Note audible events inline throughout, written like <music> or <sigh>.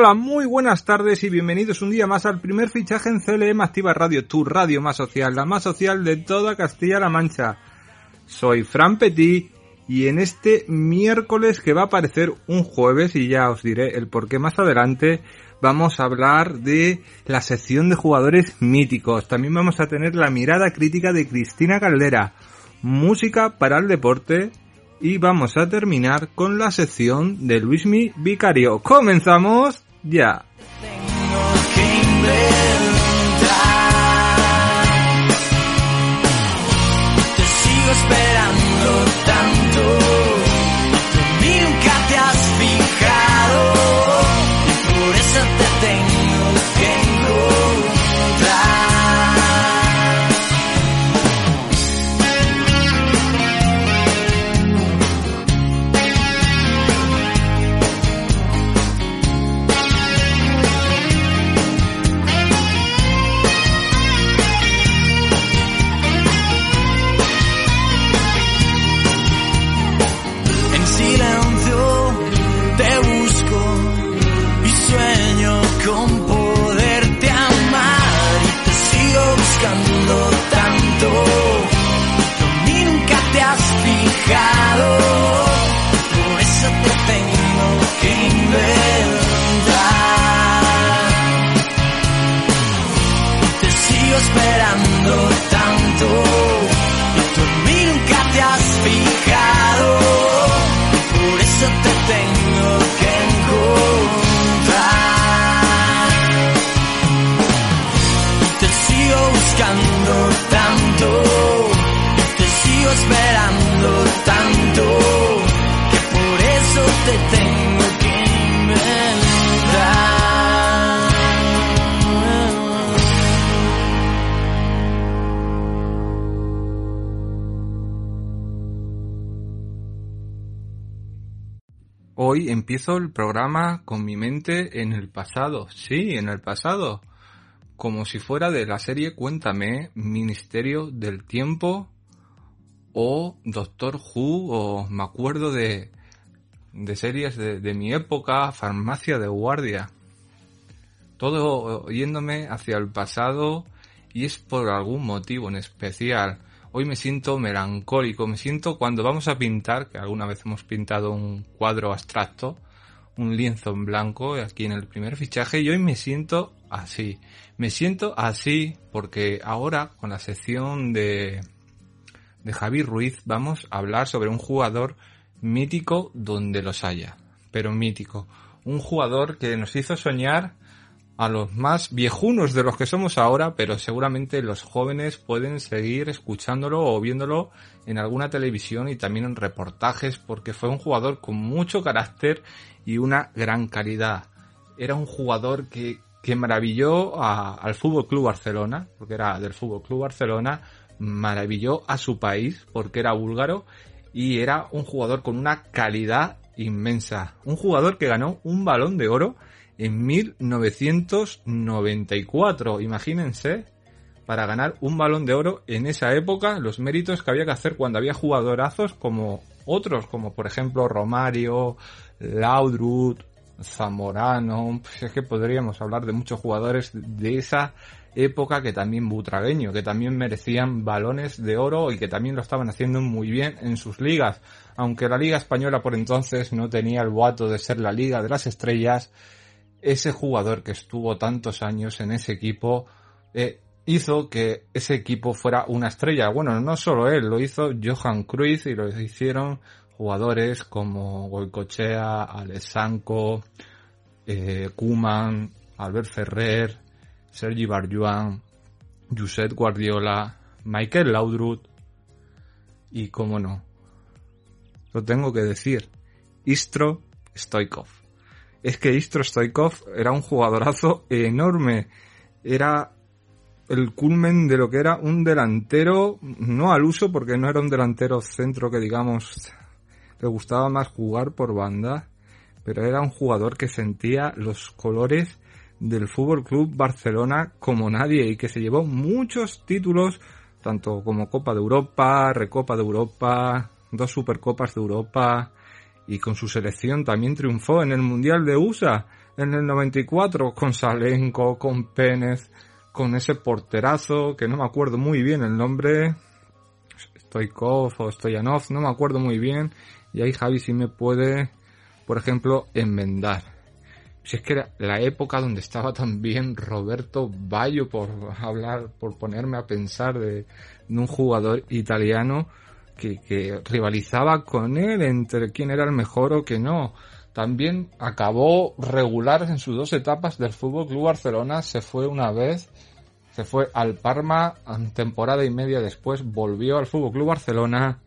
Hola, muy buenas tardes y bienvenidos un día más al primer fichaje en CLM Activa Radio, tu radio más social, la más social de toda Castilla-La Mancha. Soy Fran Petit y en este miércoles que va a parecer un jueves y ya os diré el por qué más adelante vamos a hablar de la sección de jugadores míticos. También vamos a tener la mirada crítica de Cristina Caldera, música para el deporte y vamos a terminar con la sección de Luismi Vicario. ¡Comenzamos ya! Te sigo esperando tanto. Nunca te has fijado. Hoy empiezo el programa con mi mente en el pasado, sí, en el pasado, como si fuera de la serie Cuéntame, Ministerio del Tiempo o Doctor Who o me acuerdo de, de series de, de mi época, Farmacia de Guardia. Todo yéndome hacia el pasado y es por algún motivo en especial. Hoy me siento melancólico, me siento cuando vamos a pintar, que alguna vez hemos pintado un cuadro abstracto, un lienzo en blanco aquí en el primer fichaje y hoy me siento así. Me siento así porque ahora con la sección de, de Javi Ruiz vamos a hablar sobre un jugador mítico donde los haya, pero mítico. Un jugador que nos hizo soñar a los más viejunos de los que somos ahora, pero seguramente los jóvenes pueden seguir escuchándolo o viéndolo en alguna televisión y también en reportajes porque fue un jugador con mucho carácter y una gran calidad. Era un jugador que, que maravilló al Fútbol Club Barcelona, porque era del Fútbol Club Barcelona, maravilló a su país porque era búlgaro y era un jugador con una calidad inmensa. Un jugador que ganó un balón de oro en 1994. Imagínense, para ganar un balón de oro en esa época, los méritos que había que hacer cuando había jugadorazos como otros, como por ejemplo Romario, Laudrup, Zamorano, pues es que podríamos hablar de muchos jugadores de esa época que también butragueño, que también merecían balones de oro y que también lo estaban haciendo muy bien en sus ligas. Aunque la liga española por entonces no tenía el boato de ser la liga de las estrellas, ese jugador que estuvo tantos años en ese equipo eh, hizo que ese equipo fuera una estrella. Bueno, no solo él, lo hizo Johan Cruyff y lo hicieron jugadores como Goicochea, Alessanco, eh, Kuman, Albert Ferrer, Sergi Barjuan, Josep Guardiola, Michael Laudrup y, como no, lo tengo que decir, Istro Stoikov es que Istro Stoikov era un jugadorazo enorme. Era el culmen de lo que era un delantero, no al uso, porque no era un delantero centro que digamos le gustaba más jugar por banda, pero era un jugador que sentía los colores del Fútbol Club Barcelona como nadie y que se llevó muchos títulos, tanto como Copa de Europa, Recopa de Europa, dos Supercopas de Europa, y con su selección también triunfó en el Mundial de USA en el 94 con Salenko, con Pérez, con ese porterazo que no me acuerdo muy bien el nombre, Stoikov o Stoyanov, no me acuerdo muy bien y ahí Javi sí me puede, por ejemplo, enmendar. Si es que era la época donde estaba también Roberto Bayo, por hablar, por ponerme a pensar de un jugador italiano que, rivalizaba con él entre quién era el mejor o que no. También acabó regular en sus dos etapas del Fútbol Club Barcelona. Se fue una vez, se fue al Parma, temporada y media después volvió al Fútbol Club Barcelona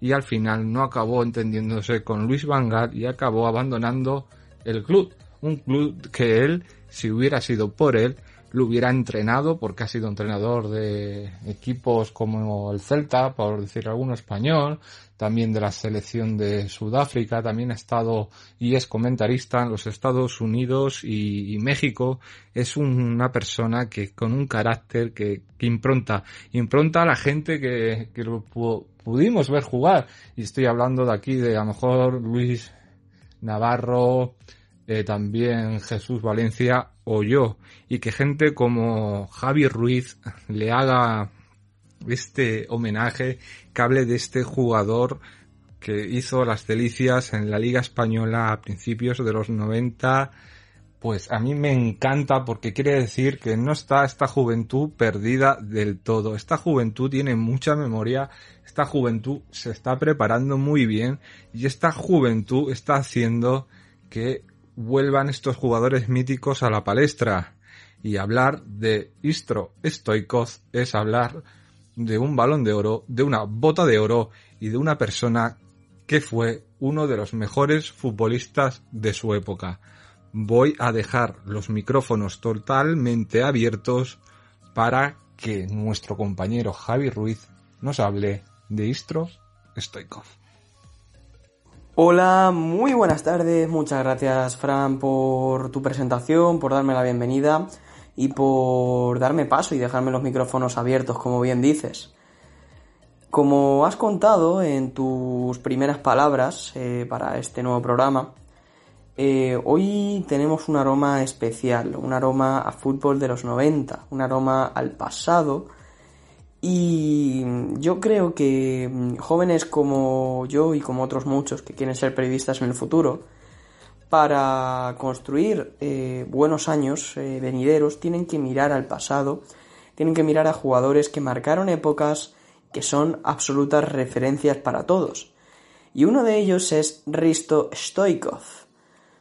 y al final no acabó entendiéndose con Luis Van Gaal y acabó abandonando el club. Un club que él, si hubiera sido por él, lo hubiera entrenado porque ha sido entrenador de equipos como el Celta, por decir alguno español, también de la selección de Sudáfrica, también ha estado y es comentarista en los Estados Unidos y, México. Es una persona que con un carácter que, impronta, impronta a la gente que, que lo pudimos ver jugar. Y estoy hablando de aquí de a lo mejor Luis Navarro, eh, también Jesús Valencia o yo, y que gente como Javi Ruiz le haga este homenaje, que hable de este jugador que hizo las delicias en la Liga Española a principios de los 90, pues a mí me encanta porque quiere decir que no está esta juventud perdida del todo. Esta juventud tiene mucha memoria, esta juventud se está preparando muy bien y esta juventud está haciendo que vuelvan estos jugadores míticos a la palestra. Y hablar de Istro Stoikov es hablar de un balón de oro, de una bota de oro y de una persona que fue uno de los mejores futbolistas de su época. Voy a dejar los micrófonos totalmente abiertos para que nuestro compañero Javi Ruiz nos hable de Istro Stoikov. Hola, muy buenas tardes. Muchas gracias, Fran, por tu presentación, por darme la bienvenida y por darme paso y dejarme los micrófonos abiertos, como bien dices. Como has contado en tus primeras palabras eh, para este nuevo programa, eh, hoy tenemos un aroma especial, un aroma a fútbol de los 90, un aroma al pasado y yo creo que mm, jóvenes como yo y como otros muchos que quieren ser periodistas en el futuro, para construir eh, buenos años eh, venideros, tienen que mirar al pasado, tienen que mirar a jugadores que marcaron épocas que son absolutas referencias para todos. Y uno de ellos es Risto Stoikov.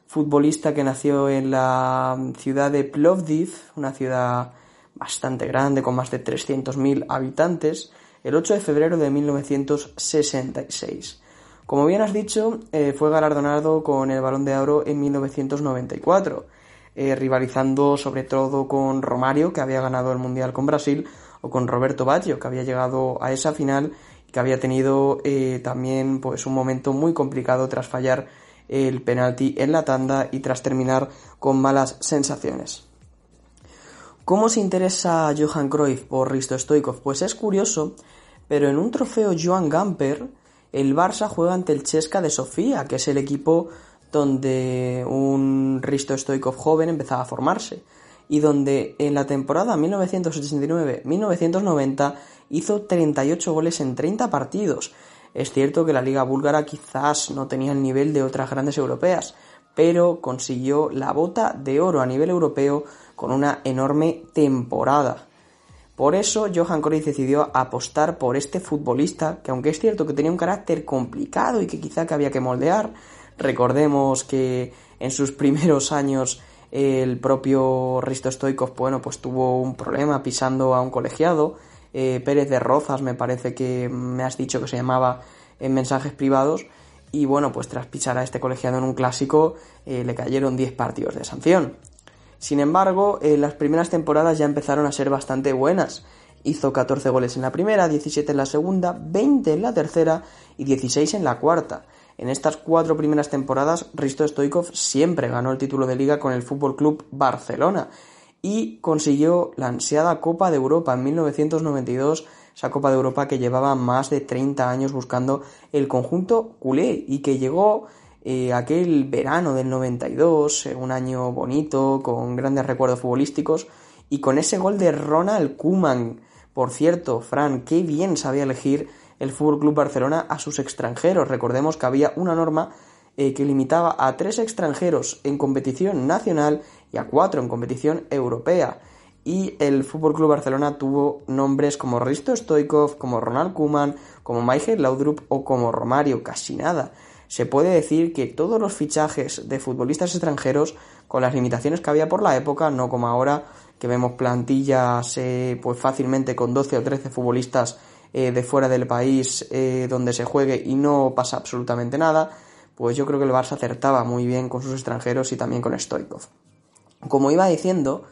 futbolista que nació en la ciudad de Plovdiv, una ciudad bastante grande con más de 300.000 habitantes, el 8 de febrero de 1966. Como bien has dicho, eh, fue galardonado con el Balón de Oro en 1994, eh, rivalizando sobre todo con Romario, que había ganado el Mundial con Brasil, o con Roberto Baggio, que había llegado a esa final y que había tenido eh, también pues, un momento muy complicado tras fallar el penalti en la tanda y tras terminar con malas sensaciones. ¿Cómo se interesa Johan Cruyff por Risto Stoikov? Pues es curioso, pero en un trofeo Joan Gamper, el Barça juega ante el Chesca de Sofía, que es el equipo donde un Risto Stoikov joven empezaba a formarse y donde en la temporada 1989-1990 hizo 38 goles en 30 partidos. Es cierto que la liga búlgara quizás no tenía el nivel de otras grandes europeas, pero consiguió la bota de oro a nivel europeo con una enorme temporada. Por eso Johan Cruyff decidió apostar por este futbolista, que aunque es cierto que tenía un carácter complicado y que quizá que había que moldear, recordemos que en sus primeros años el propio Risto Stoikov, bueno, pues tuvo un problema pisando a un colegiado, eh, Pérez de Rozas me parece que me has dicho que se llamaba en mensajes privados, y bueno, pues tras pisar a este colegiado en un clásico eh, le cayeron 10 partidos de sanción. Sin embargo, eh, las primeras temporadas ya empezaron a ser bastante buenas. Hizo 14 goles en la primera, 17 en la segunda, 20 en la tercera y 16 en la cuarta. En estas cuatro primeras temporadas, Risto Stoikov siempre ganó el título de liga con el Fútbol Club Barcelona y consiguió la ansiada Copa de Europa en 1992, esa Copa de Europa que llevaba más de 30 años buscando el conjunto culé y que llegó eh, aquel verano del 92, eh, un año bonito, con grandes recuerdos futbolísticos, y con ese gol de Ronald Koeman. Por cierto, Fran, qué bien sabía elegir el Club Barcelona a sus extranjeros. Recordemos que había una norma eh, que limitaba a tres extranjeros en competición nacional y a cuatro en competición europea. Y el Club Barcelona tuvo nombres como Risto Stoikov, como Ronald Koeman, como Michael Laudrup o como Romario, casi nada se puede decir que todos los fichajes de futbolistas extranjeros, con las limitaciones que había por la época, no como ahora, que vemos plantillas eh, pues fácilmente con 12 o 13 futbolistas eh, de fuera del país eh, donde se juegue y no pasa absolutamente nada, pues yo creo que el Barça acertaba muy bien con sus extranjeros y también con Stoikov. Como iba diciendo,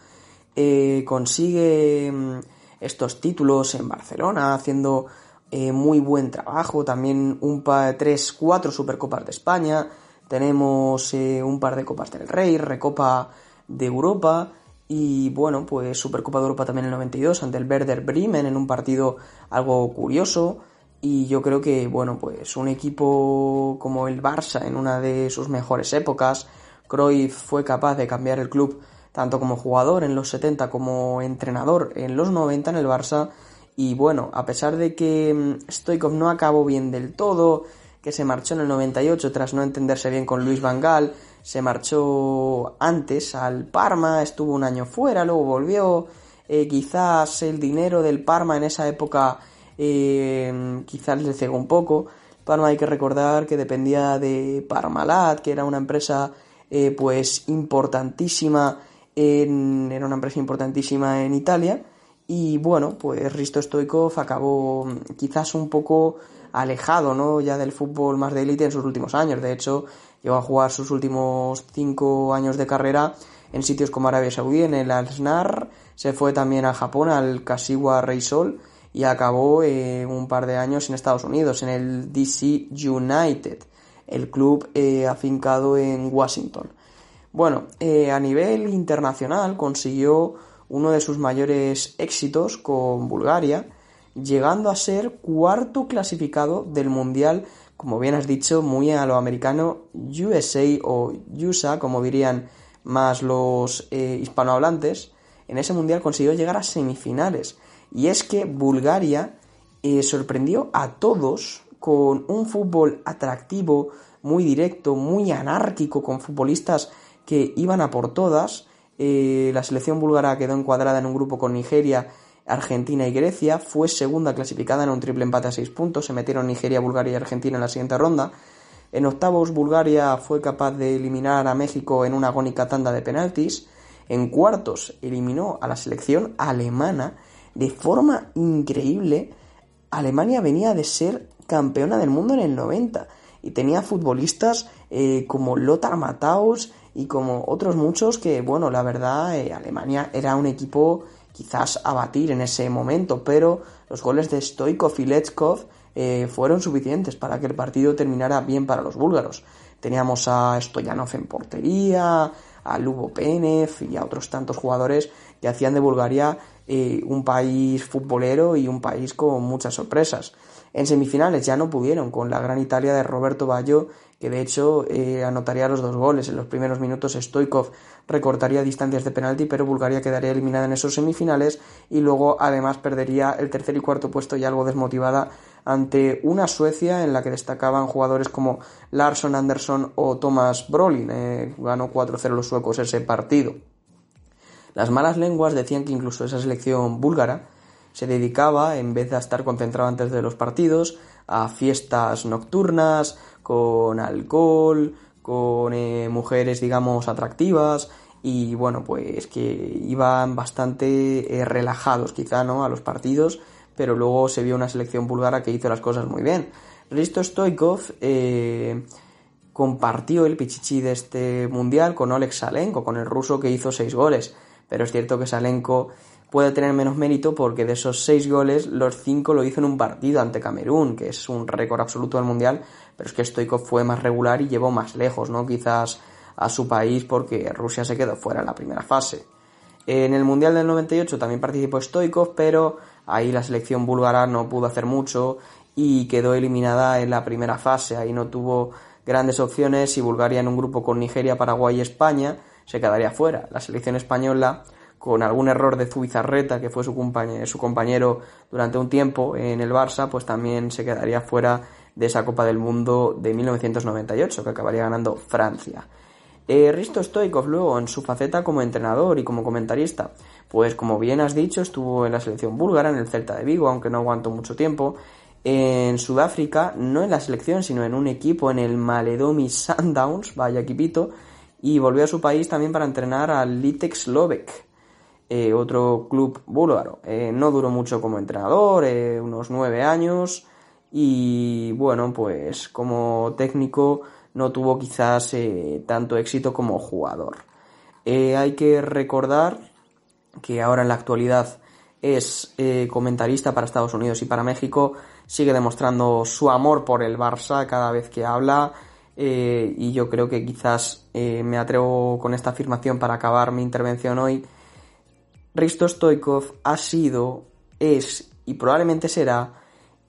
consigue mm, estos títulos en Barcelona, haciendo eh, muy buen trabajo, también un par, tres, cuatro Supercopas de España, tenemos eh, un par de Copas del Rey, Recopa de Europa y bueno, pues Supercopa de Europa también en el 92 ante el Werder Bremen en un partido algo curioso y yo creo que bueno, pues un equipo como el Barça en una de sus mejores épocas, Cruyff fue capaz de cambiar el club tanto como jugador en los 70 como entrenador en los 90 en el Barça y bueno, a pesar de que mm, Stoikov no acabó bien del todo, que se marchó en el 98 tras no entenderse bien con Luis Van Gaal, se marchó antes al Parma, estuvo un año fuera, luego volvió, eh, quizás el dinero del Parma en esa época eh, quizás le cegó un poco. Parma hay que recordar que dependía de Parmalat, que era una empresa eh, pues importantísima en, era una empresa importantísima en Italia y bueno, pues Risto Stoikov acabó quizás un poco alejado, ¿no? Ya del fútbol más de élite en sus últimos años. De hecho, llegó a jugar sus últimos cinco años de carrera en sitios como Arabia Saudí, en el Al-Snar, se fue también a Japón, al Kashiwa Reysol, y acabó eh, un par de años en Estados Unidos, en el DC United, el club eh, afincado en Washington. Bueno, eh, a nivel internacional consiguió uno de sus mayores éxitos con Bulgaria, llegando a ser cuarto clasificado del Mundial, como bien has dicho, muy a lo americano USA o USA, como dirían más los eh, hispanohablantes. En ese Mundial consiguió llegar a semifinales. Y es que Bulgaria eh, sorprendió a todos con un fútbol atractivo, muy directo, muy anárquico, con futbolistas que iban a por todas, eh, la selección búlgara quedó encuadrada en un grupo con Nigeria, Argentina y Grecia. Fue segunda clasificada en un triple empate a seis puntos. Se metieron Nigeria, Bulgaria y Argentina en la siguiente ronda. En octavos, Bulgaria fue capaz de eliminar a México en una agónica tanda de penaltis. En cuartos, eliminó a la selección alemana de forma increíble. Alemania venía de ser campeona del mundo en el 90 y tenía futbolistas eh, como Lothar Matthaus y como otros muchos que, bueno, la verdad, eh, Alemania era un equipo quizás a batir en ese momento, pero los goles de Stoikov y Lechkov eh, fueron suficientes para que el partido terminara bien para los búlgaros. Teníamos a Stoyanov en portería, a Lubo Penev y a otros tantos jugadores que hacían de Bulgaria eh, un país futbolero y un país con muchas sorpresas. En semifinales ya no pudieron con la gran Italia de Roberto Baggio, que de hecho eh, anotaría los dos goles. En los primeros minutos Stoikov recortaría distancias de penalti, pero Bulgaria quedaría eliminada en esos semifinales y luego además perdería el tercer y cuarto puesto ya algo desmotivada ante una Suecia en la que destacaban jugadores como Larsson Andersson o Thomas Brolin. Eh, ganó 4-0 los suecos ese partido. Las malas lenguas decían que incluso esa selección búlgara se dedicaba, en vez de estar concentrado antes de los partidos, a fiestas nocturnas, con alcohol, con eh, mujeres, digamos, atractivas, y bueno, pues que iban bastante eh, relajados quizá, ¿no? A los partidos, pero luego se vio una selección búlgara que hizo las cosas muy bien. Risto Stoikov eh, compartió el pichichi de este mundial con Oleg Salenko, con el ruso que hizo seis goles, pero es cierto que Salenko puede tener menos mérito porque de esos seis goles, los cinco lo hizo en un partido ante Camerún, que es un récord absoluto del Mundial, pero es que Stoikov fue más regular y llevó más lejos, ¿no? Quizás a su país porque Rusia se quedó fuera en la primera fase. En el Mundial del 98 también participó Stoikov, pero ahí la selección búlgara no pudo hacer mucho y quedó eliminada en la primera fase. Ahí no tuvo grandes opciones y Bulgaria en un grupo con Nigeria, Paraguay y España se quedaría fuera. La selección española con algún error de Zubizarreta, que fue su compañero, durante un tiempo en el Barça, pues también se quedaría fuera de esa Copa del Mundo de 1998, que acabaría ganando Francia. Eh, Risto Stoikov luego en su faceta como entrenador y como comentarista, pues como bien has dicho, estuvo en la selección búlgara, en el Celta de Vigo, aunque no aguantó mucho tiempo. En Sudáfrica, no en la selección, sino en un equipo, en el Maledomi Sundowns, vaya equipito, y volvió a su país también para entrenar al Litex Lovek, eh, otro club búlgaro. Eh, no duró mucho como entrenador, eh, unos nueve años, y bueno, pues como técnico no tuvo quizás tanto éxito como jugador. hay que recordar que ahora en la actualidad es comentarista para Estados Unidos y para México, sigue demostrando su amor por el Barça cada vez que habla, y yo creo que quizás me atrevo con esta afirmación para acabar mi intervención hoy Risto Stoikov ha sido, es y probablemente será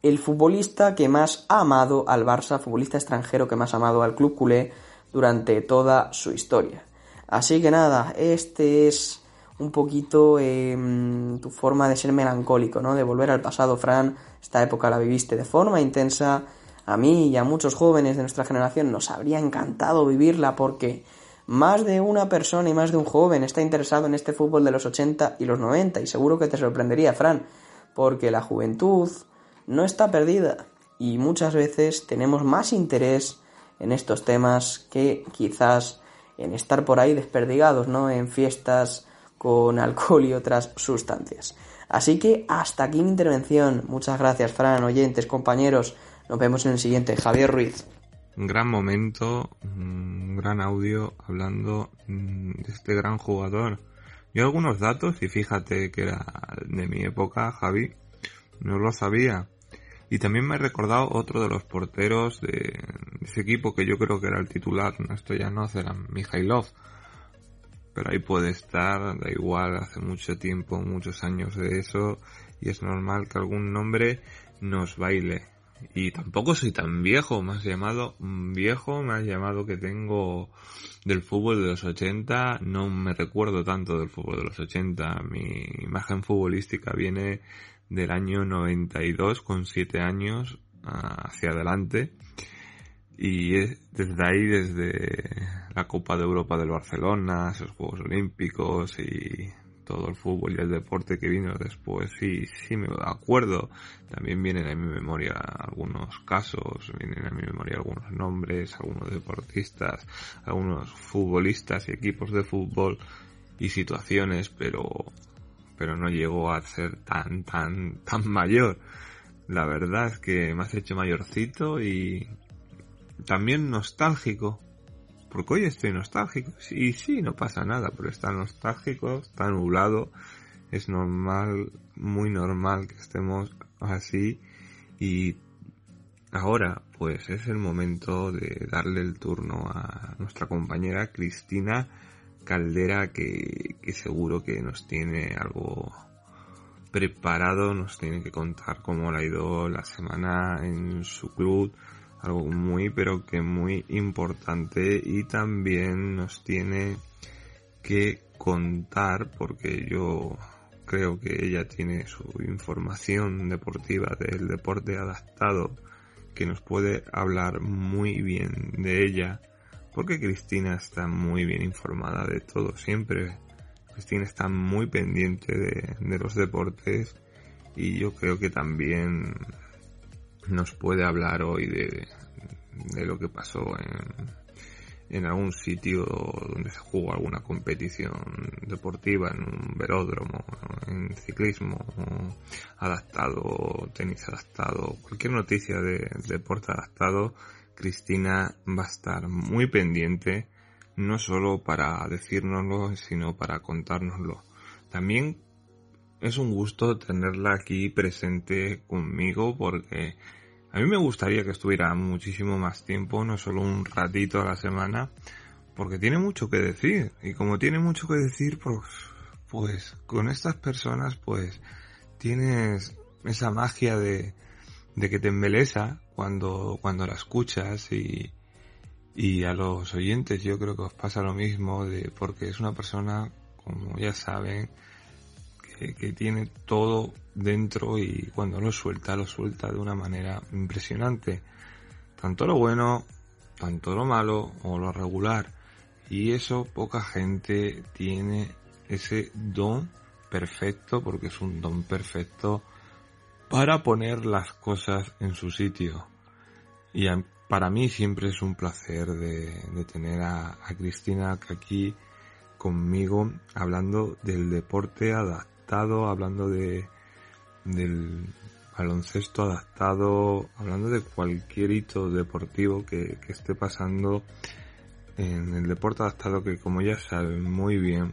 el futbolista que más ha amado al Barça, futbolista extranjero que más ha amado al club culé durante toda su historia. Así que nada, este es un poquito em, tu forma de ser melancólico, ¿no? De volver al pasado, Fran. Esta época la viviste de forma intensa. A mí y a muchos jóvenes de nuestra generación nos habría encantado vivirla porque más de una persona y más de un joven está interesado en este fútbol de los 80 y los 90 y seguro que te sorprendería, Fran, porque la juventud no está perdida y muchas veces tenemos más interés en estos temas que quizás en estar por ahí desperdigados, ¿no? En fiestas con alcohol y otras sustancias. Así que hasta aquí mi intervención. Muchas gracias, Fran, oyentes, compañeros. Nos vemos en el siguiente. Javier Ruiz. Un gran momento, un gran audio hablando mm, de este gran jugador. Yo algunos datos, y fíjate que era de mi época, Javi, no lo sabía. Y también me he recordado otro de los porteros de ese equipo que yo creo que era el titular, esto ya no era Mijailov. Pero ahí puede estar, da igual, hace mucho tiempo, muchos años de eso, y es normal que algún nombre nos baile. Y tampoco soy tan viejo, más llamado viejo, más llamado que tengo del fútbol de los 80, no me recuerdo tanto del fútbol de los 80, mi imagen futbolística viene del año 92 con 7 años ah, hacia adelante. Y desde ahí, desde la Copa de Europa del Barcelona, esos Juegos Olímpicos y todo el fútbol y el deporte que vino después, sí, sí me acuerdo. También vienen a mi memoria algunos casos, vienen a mi memoria algunos nombres, algunos deportistas, algunos futbolistas y equipos de fútbol y situaciones, pero, pero no llegó a ser tan, tan, tan mayor. La verdad es que me has hecho mayorcito y también nostálgico porque hoy estoy nostálgico. Y sí, no pasa nada, pero está nostálgico, está nublado. Es normal, muy normal que estemos así. Y ahora, pues es el momento de darle el turno a nuestra compañera Cristina Caldera, que, que seguro que nos tiene algo preparado, nos tiene que contar cómo le ha ido la semana en su club algo muy pero que muy importante y también nos tiene que contar porque yo creo que ella tiene su información deportiva del deporte adaptado que nos puede hablar muy bien de ella porque Cristina está muy bien informada de todo siempre. Cristina está muy pendiente de, de los deportes y yo creo que también nos puede hablar hoy de, de lo que pasó en, en algún sitio donde se jugó alguna competición deportiva, en un velódromo, en ciclismo adaptado, tenis adaptado, cualquier noticia de, deporte adaptado, Cristina va a estar muy pendiente, no solo para decírnoslo, sino para contárnoslo. También es un gusto tenerla aquí presente conmigo porque a mí me gustaría que estuviera muchísimo más tiempo, no solo un ratito a la semana, porque tiene mucho que decir. Y como tiene mucho que decir, pues, pues con estas personas, pues tienes esa magia de, de que te embelesa cuando, cuando la escuchas y, y a los oyentes yo creo que os pasa lo mismo de, porque es una persona, como ya saben, que, tiene todo dentro y cuando lo suelta, lo suelta de una manera impresionante. Tanto lo bueno, tanto lo malo o lo regular. Y eso poca gente tiene ese don perfecto, porque es un don perfecto, para poner las cosas en su sitio. Y para mí siempre es un placer de, tener a, a Cristina aquí conmigo hablando del deporte adaptado hablando de del baloncesto adaptado, hablando de cualquier hito deportivo que, esté pasando en el deporte adaptado que como ya saben muy bien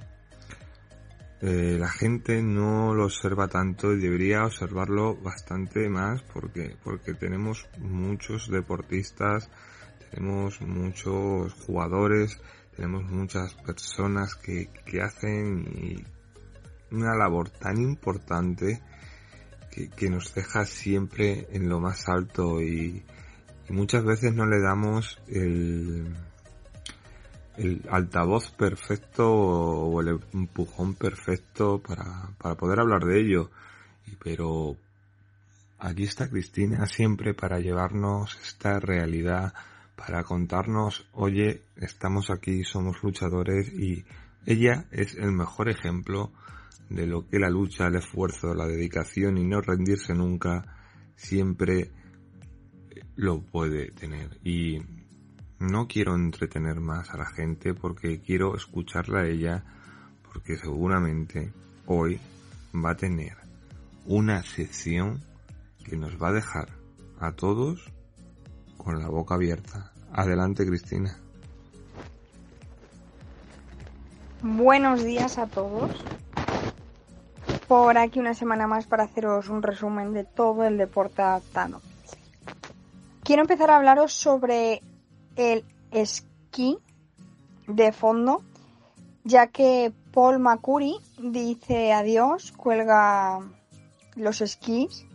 eh, la gente no lo observa tanto y debería observarlo bastante más porque porque tenemos muchos deportistas tenemos muchos jugadores tenemos muchas personas que, que hacen y una labor tan importante que, nos deja siempre en lo más alto y, muchas veces no le damos el, el altavoz perfecto o el empujón perfecto para, para poder hablar de ello. Pero aquí está Cristina siempre para llevarnos esta realidad, para contarnos, oye, estamos aquí, somos luchadores y ella es el mejor ejemplo de lo que la lucha, el esfuerzo, la dedicación y no rendirse nunca siempre lo puede tener. Y no quiero entretener más a la gente porque quiero escucharla a ella porque seguramente hoy va a tener una sección que nos va a dejar a todos con la boca abierta. Adelante Cristina. Buenos días a todos por aquí una semana más para haceros un resumen de todo el deporte adaptado. Quiero empezar a hablaros sobre el esquí de fondo, ya que Paul Macuri dice adiós, cuelga los esquís.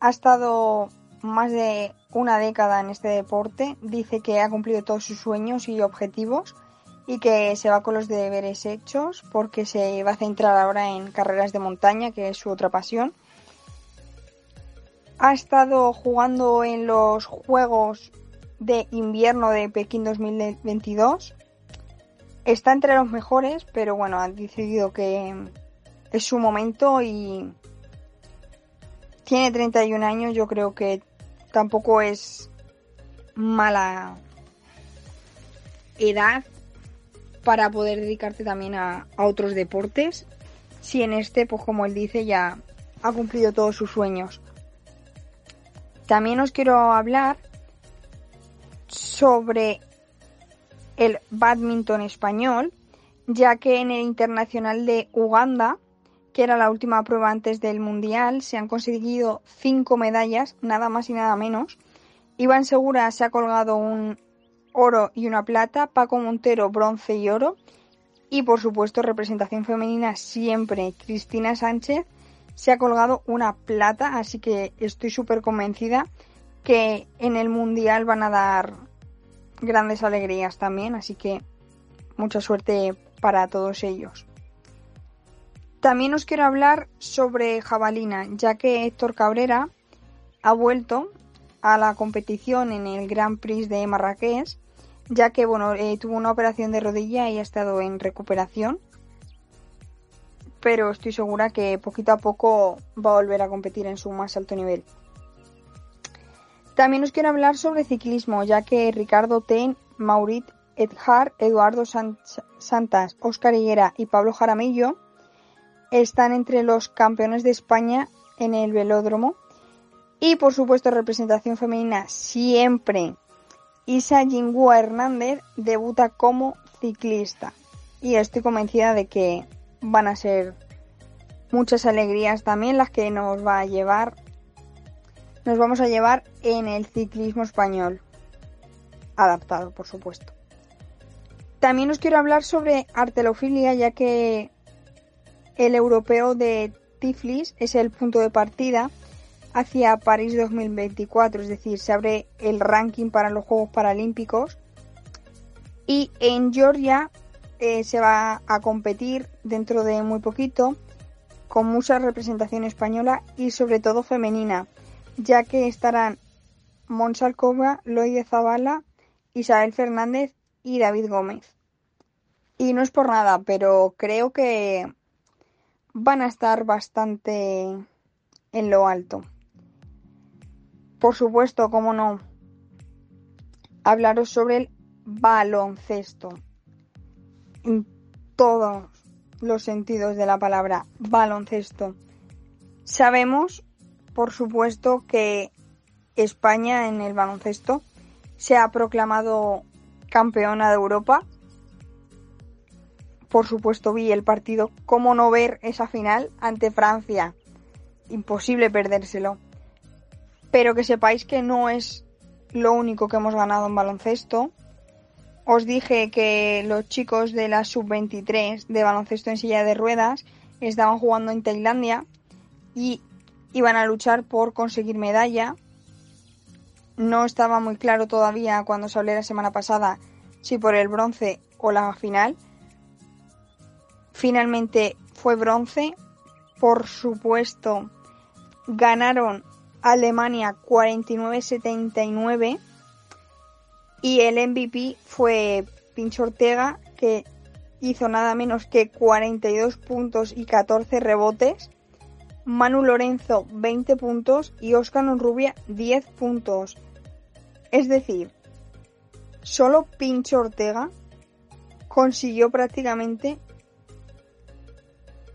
Ha estado más de una década en este deporte, dice que ha cumplido todos sus sueños y objetivos y que se va con los deberes hechos porque se va a centrar ahora en carreras de montaña, que es su otra pasión. Ha estado jugando en los Juegos de Invierno de Pekín 2022. está entre los mejores, pero bueno, han decidido que es su momento y tiene 31 años, yo creo que tampoco es mala edad para poder dedicarte también a, otros deportes. Si en este, pues como él dice, ya ha cumplido todos sus sueños. También os quiero hablar sobre el badminton español, ya que en el Internacional de Uganda, que era la última prueba antes del Mundial, se han conseguido cinco medallas, nada más y nada menos. Iván Segura se ha colgado un oro y una plata, Paco Montero bronce y oro, y por supuesto representación femenina siempre, Cristina Sánchez se ha colgado una plata, así que estoy súper convencida que en el Mundial van a dar grandes alegrías también, así que mucha suerte para todos ellos. También os quiero hablar sobre jabalina, ya que Héctor Cabrera ha vuelto a la competición en el Grand Prix de Marrakech, ya que bueno, eh, tuvo una operación de rodilla y ha estado en recuperación. Pero estoy segura que poquito a poco va a volver a competir en su más alto nivel. También os quiero hablar sobre ciclismo, ya que Ricardo Ten, Maurit Edhar, Eduardo Santas, Oscar Higuera y Pablo Jaramillo están entre los campeones de España en el velódromo. Y por supuesto, representación femenina siempre. Isa Jingua Hernández debuta como ciclista. Y estoy convencida de que van a ser muchas alegrías también las que nos va a llevar. Nos vamos a llevar en el ciclismo español. Adaptado, por supuesto. También os quiero hablar sobre artelofilia, ya que el europeo de Tiflis es el punto de partida hacia París 2024, es decir, se abre el ranking para los Juegos Paralímpicos. Y en Georgia eh, se va a competir dentro de muy poquito con mucha representación española y sobre todo femenina, ya que estarán Monsalcova, Loide Zavala, Isabel Fernández y David Gómez. Y no es por nada, pero creo que van a estar bastante en lo alto. Por supuesto, como no, hablaros sobre el baloncesto. En todos los sentidos de la palabra baloncesto. Sabemos, por supuesto, que España en el baloncesto se ha proclamado campeona de Europa por supuesto vi el partido. ¿Cómo no ver esa final ante Francia? Imposible perdérselo. Pero que sepáis que no es lo único que hemos ganado en baloncesto. Os dije que los chicos de la sub-23 de baloncesto en silla de ruedas estaban jugando en Tailandia y iban a luchar por conseguir medalla. No estaba muy claro todavía cuando se hablé la semana pasada si por el bronce o la final, Finalmente fue bronce. Por supuesto, ganaron Alemania 49-79 y el MVP fue Pincho Ortega que hizo nada menos que 42 puntos y 14 rebotes. Manu Lorenzo 20 puntos y Oscar Rubia 10 puntos. Es decir, solo Pincho Ortega consiguió prácticamente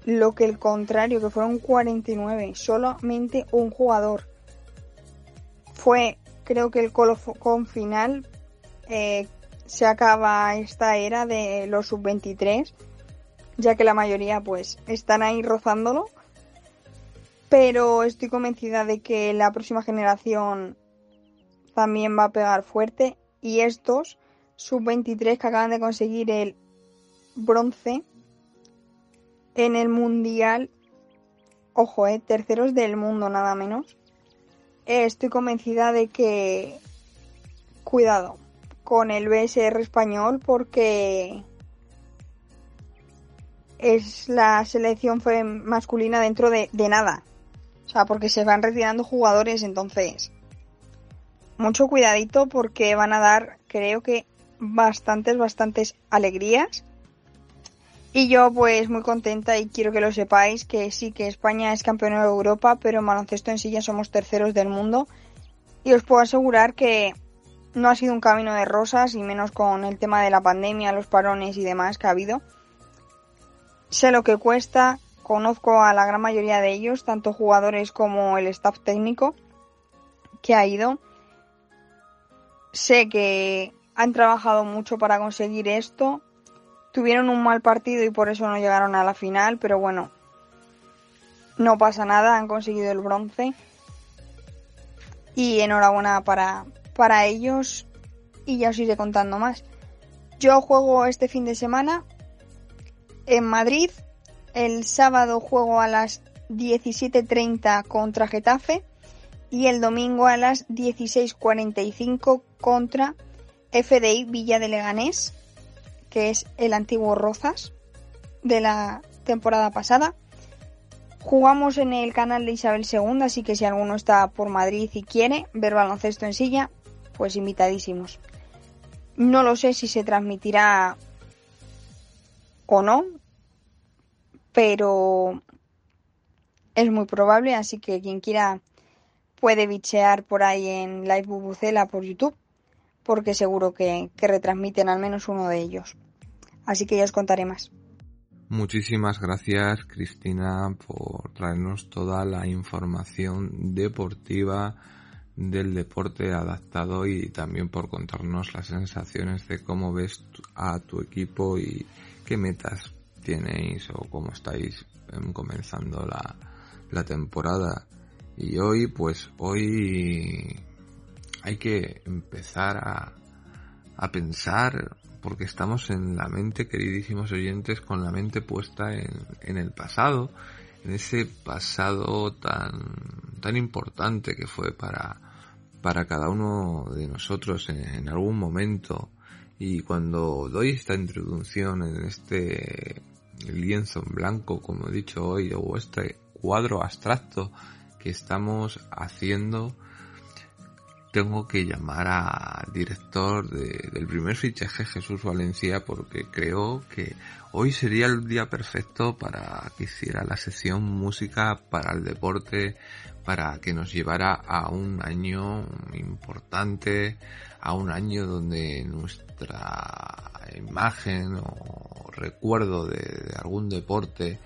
lo que el contrario, que fueron 49, solamente un jugador. Fue, creo que el colofón final eh, se acaba esta era de los sub-23, ya que la mayoría pues están ahí rozándolo. Pero estoy convencida de que la próxima generación también va a pegar fuerte y estos sub-23 que acaban de conseguir el bronce en el mundial, ojo, eh, terceros del mundo nada menos, eh, estoy convencida de que, cuidado con el BSR español porque es la selección masculina dentro de, de nada. O sea, porque se van retirando jugadores, entonces mucho cuidadito porque van a dar, creo que bastantes, bastantes alegrías Y yo pues muy contenta y quiero que lo sepáis que sí que España es campeona de Europa, pero en baloncesto en silla somos terceros del mundo. Y os puedo asegurar que no ha sido un camino de rosas y menos con el tema de la pandemia, los parones y demás que ha habido. Sé lo que cuesta, conozco a la gran mayoría de ellos, tanto jugadores como el staff técnico que ha ido. Sé que han trabajado mucho para conseguir esto Tuvieron un mal partido y por eso no llegaron a la final, pero bueno, no pasa nada, han conseguido el bronce. Y enhorabuena para, para ellos y ya os iré contando más. Yo juego este fin de semana en Madrid. El sábado juego a las 17.30 contra Getafe y el domingo a las 16.45 contra FDI Villa de Leganés que es el antiguo Rozas de la temporada pasada. Jugamos en el canal de Isabel II, así que si alguno está por Madrid y quiere ver baloncesto en silla, pues invitadísimos. No lo sé si se transmitirá o no, pero es muy probable, así que quien quiera puede bichear por ahí en Live Bubucela por YouTube, porque seguro que, que retransmiten al menos uno de ellos así que ya os contaré más. Muchísimas gracias Cristina por traernos toda la información deportiva del deporte adaptado y también por contarnos las sensaciones de cómo ves a tu equipo y qué metas tenéis o cómo estáis em, comenzando la, la temporada. Y hoy, pues hoy hay que empezar a, a pensar porque estamos en la mente, queridísimos oyentes, con la mente puesta en, el pasado, en ese pasado tan, tan importante que fue para, para cada uno de nosotros en, algún momento. Y cuando doy esta introducción en este lienzo en blanco, como he dicho hoy, o este cuadro abstracto que estamos haciendo, tengo que llamar al director del primer fichaje, Jesús Valencia, porque creo que hoy sería el día perfecto para que hiciera la sección música para el deporte, para que nos llevara a un año importante, a un año donde nuestra imagen o recuerdo de algún deporte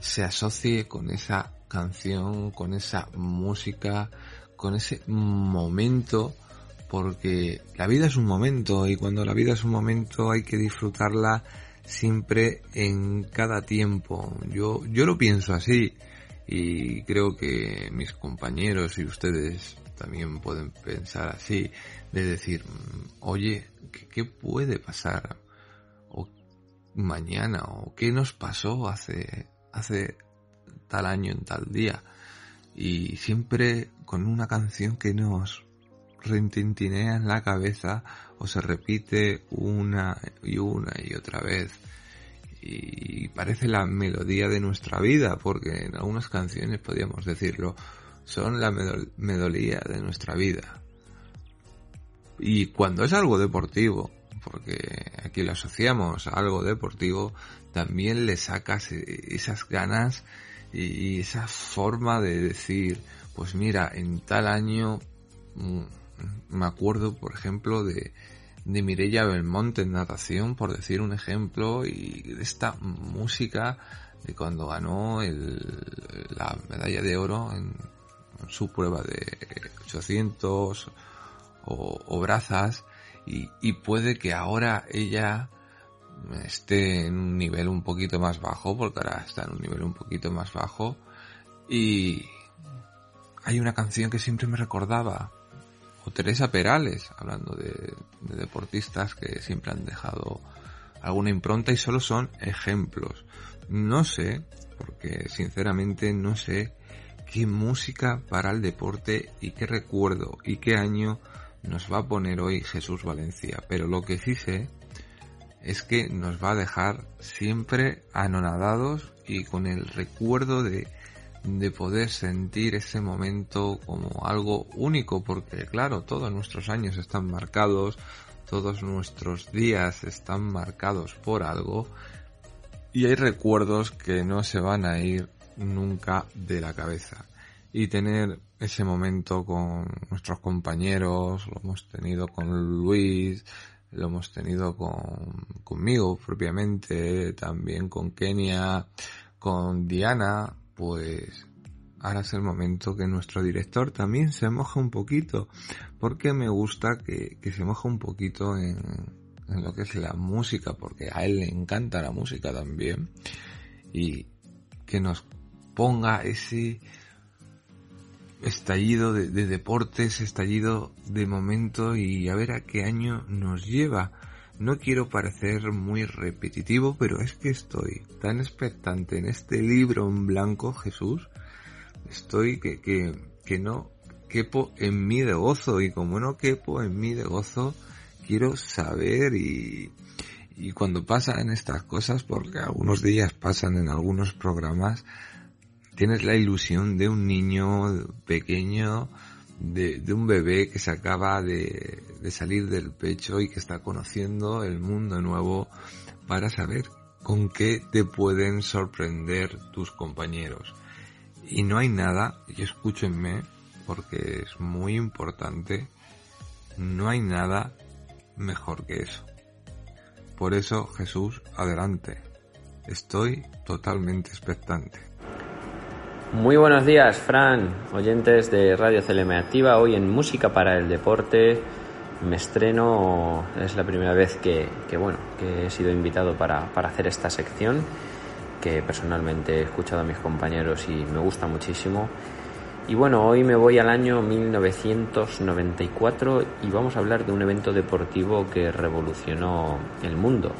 se asocie con esa canción, con esa música, con ese momento, porque la vida es un momento y cuando la vida es un momento hay que disfrutarla siempre en cada tiempo. Yo, yo lo pienso así y creo que mis compañeros y ustedes también pueden pensar así, de decir, oye, ¿qué, puede pasar? O mañana, o qué nos pasó hace, hace tal año en tal día y siempre con una canción que nos rentintinea en la cabeza o se repite una y una y otra vez. Y parece la melodía de nuestra vida porque en algunas canciones podríamos decirlo son la melodía de nuestra vida. Y cuando es algo deportivo porque aquí lo asociamos a algo deportivo también le sacas esas ganas y esa forma de decir, pues mira, en tal año mm, me acuerdo, por ejemplo, de, de Mireia Belmonte en natación, por decir un ejemplo, y de esta música de cuando ganó la medalla de oro en, su prueba de 800 o, brazas, y, y puede que ahora ella esté en un nivel un poquito más bajo, porque ahora está en un nivel un poquito más bajo. Y hay una canción que siempre me recordaba, o Teresa Perales, hablando de, deportistas que siempre han dejado alguna impronta y solo son ejemplos. No sé, porque sinceramente no sé qué música para el deporte y qué recuerdo y qué año nos va a poner hoy Jesús Valencia. Pero lo que sí sé es que nos va a dejar siempre anonadados y con el recuerdo de, de poder sentir ese momento como algo único, porque claro, todos nuestros años están marcados, todos nuestros días están marcados por algo, Y hay recuerdos que no se van a ir nunca de la cabeza. Y tener ese momento con nuestros compañeros, lo hemos tenido con Luis, lo hemos tenido con, conmigo propiamente, también con Kenia, con Diana, pues ahora es el momento que nuestro director también se moje un poquito, porque me gusta que, que se moje un poquito en, en lo que es la música, porque a él le encanta la música también, y que nos ponga ese estallido de, de, deportes, estallido de momento y a ver a qué año nos lleva. No quiero parecer muy repetitivo, pero es que estoy tan expectante en este libro en blanco, Jesús. Estoy que, que, que no quepo en mí de gozo y como no quepo en mí de gozo, quiero saber y, y cuando pasan estas cosas, porque algunos días pasan en algunos programas, tienes la ilusión de un niño pequeño, de, un bebé que se acaba de, salir del pecho y que está conociendo el mundo nuevo para saber con qué te pueden sorprender tus compañeros. Y no hay nada, y escúchenme, porque es muy importante, no hay nada mejor que eso. Por eso, Jesús, adelante. Estoy totalmente expectante. Muy buenos días, Fran, oyentes de Radio CLM Activa. Hoy en Música para el Deporte me estreno, es la primera vez que, bueno, que he sido invitado para, para, hacer esta sección, que personalmente he escuchado a mis compañeros y me gusta muchísimo. Y bueno, hoy me voy al año 1994 y vamos a hablar de un evento deportivo que revolucionó el mundo,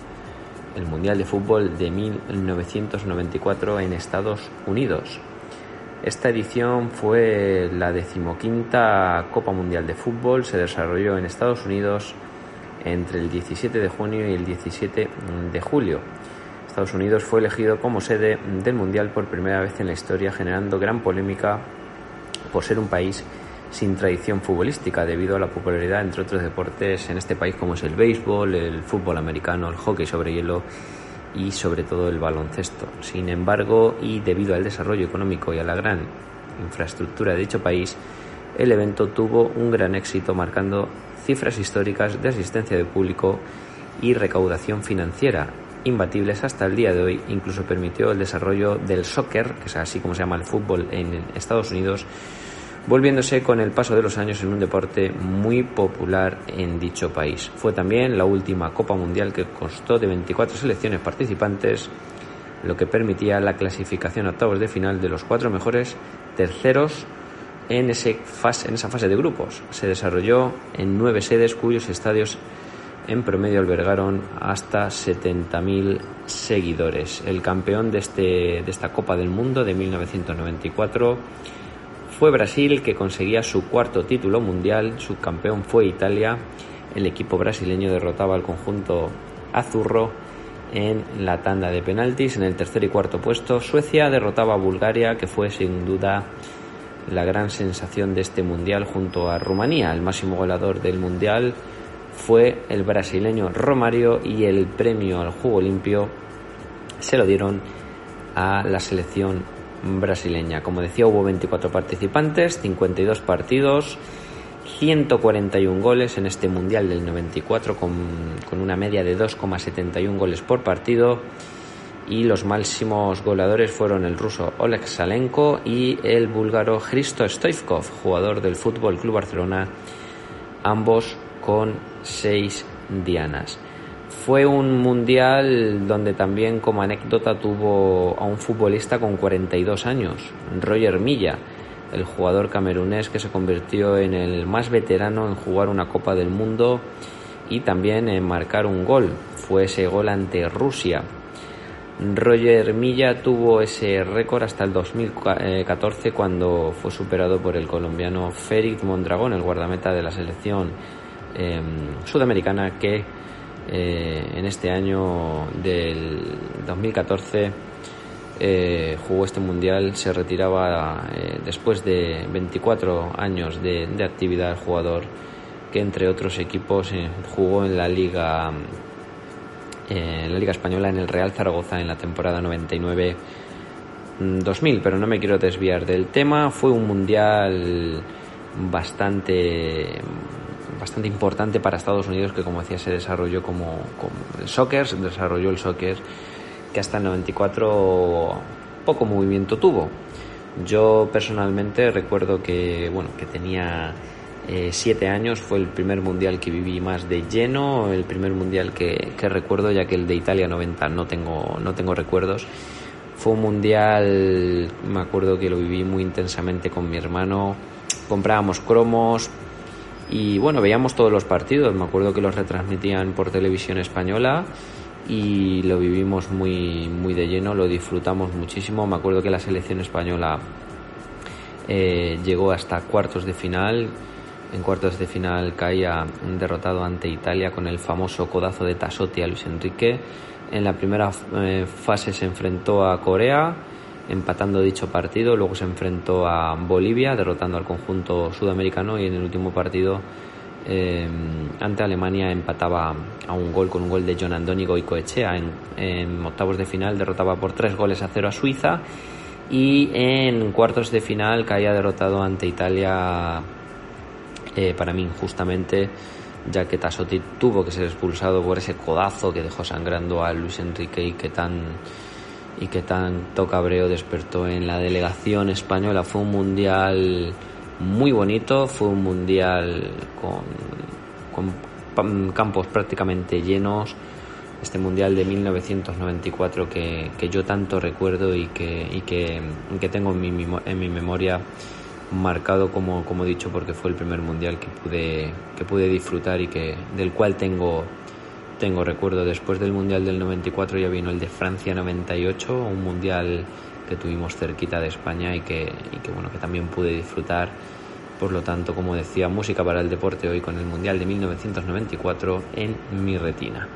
el Mundial de Fútbol de 1994 en Estados Unidos. Esta edición fue la decimoquinta Copa Mundial de Fútbol, se desarrolló en Estados Unidos entre el 17 de junio y el 17 de julio. Estados Unidos fue elegido como sede del Mundial por primera vez en la historia, generando gran polémica por ser un país sin tradición futbolística debido a la popularidad entre otros deportes en este país como es el béisbol, el fútbol americano, el hockey sobre hielo y sobre todo el baloncesto. Sin embargo, y debido al desarrollo económico y a la gran infraestructura de dicho país, el evento tuvo un gran éxito marcando cifras históricas de asistencia de público y recaudación financiera imbatibles hasta el día de hoy, incluso permitió el desarrollo del soccer, que es así como se llama el fútbol en Estados Unidos, volviéndose con el paso de los años en un deporte muy popular en dicho país. Fue también la última Copa Mundial que constó de 24 selecciones participantes, lo que permitía la clasificación a octavos de final de los cuatro mejores terceros en, ese fase, en esa fase de grupos. Se desarrolló en nueve sedes cuyos estadios en promedio albergaron hasta 70.000 seguidores. El campeón de, este, de esta Copa del Mundo de 1994 fue Brasil, que conseguía su cuarto título mundial. Su campeón fue Italia. El equipo brasileño derrotaba al conjunto azurro en la tanda de penaltis. En el tercer y cuarto puesto, Suecia derrotaba a Bulgaria, que fue sin duda la gran sensación de este mundial junto a Rumanía. El máximo goleador del mundial fue el brasileño Romario y el premio al juego limpio se lo dieron a la selección brasileña. Como decía, hubo 24 participantes, 52 partidos, 141 goles en este Mundial del 94 con, con una media de 2,71 goles por partido y los máximos goleadores fueron el ruso Oleg Salenko y el búlgaro Hristo Stoivkov, jugador del Fútbol Club Barcelona, ambos con seis dianas. Fue un mundial donde también como anécdota tuvo a un futbolista con 42 años, Roger Milla, el jugador camerunés que se convirtió en el más veterano en jugar una Copa del Mundo y también en marcar un gol. Fue ese gol ante Rusia. Roger Milla tuvo ese récord hasta el 2014 cuando fue superado por el colombiano Félix Mondragón, el guardameta de la selección eh, sudamericana que eh, en este año del 2014 eh, jugó este mundial, se retiraba eh, después de 24 años de, de, actividad el jugador que entre otros equipos jugó en la liga eh, en la Liga Española en el Real Zaragoza en la temporada 99 2000, pero no me quiero desviar del tema. Fue un mundial bastante bastante importante para Estados Unidos que como decía se desarrolló como, el soccer, se desarrolló el soccer que hasta el 94 poco movimiento tuvo. Yo personalmente recuerdo que bueno que tenía eh, siete años, fue el primer mundial que viví más de lleno, el primer mundial que, que recuerdo ya que el de Italia 90 no tengo, no tengo recuerdos fue un mundial, me acuerdo que lo viví muy intensamente con mi hermano. Comprábamos cromos y bueno, veíamos todos los partidos. Me acuerdo que los retransmitían por televisión española y lo vivimos muy, muy de lleno, lo disfrutamos muchísimo. Me acuerdo que la selección española eh, llegó hasta cuartos de final. En cuartos de final caía derrotado ante Italia con el famoso codazo de Tassotti a Luis Enrique en la primera eh, fase se enfrentó a Corea, empatando dicho partido. Luego se enfrentó a Bolivia, derrotando al conjunto sudamericano. Y en el último partido, eh, ante Alemania, empataba a un gol con un gol de John Andoni Goicoechea. En, en octavos de final, derrotaba por tres goles a cero a Suiza. Y en cuartos de final, caía derrotado ante Italia, eh, para mí injustamente ya que Tassotti tuvo que ser expulsado por ese codazo que dejó sangrando a Luis Enrique y que tan y que tanto cabreo despertó en la delegación española. Fue un mundial muy bonito, fue un mundial con, campos prácticamente llenos. Este mundial de 1994 que, que yo tanto recuerdo y que, y que, que tengo en mi, en mi memoria marcado como, como he dicho porque fue el primer mundial que pude, que pude disfrutar y que, del cual tengo, tengo recuerdo. Después del mundial del 94 ya vino el de Francia 98, un mundial que tuvimos cerquita de España y que, bueno, que también pude disfrutar. Por lo tanto, como decía, música para el deporte hoy con el Mundial de 1994 en mi retina.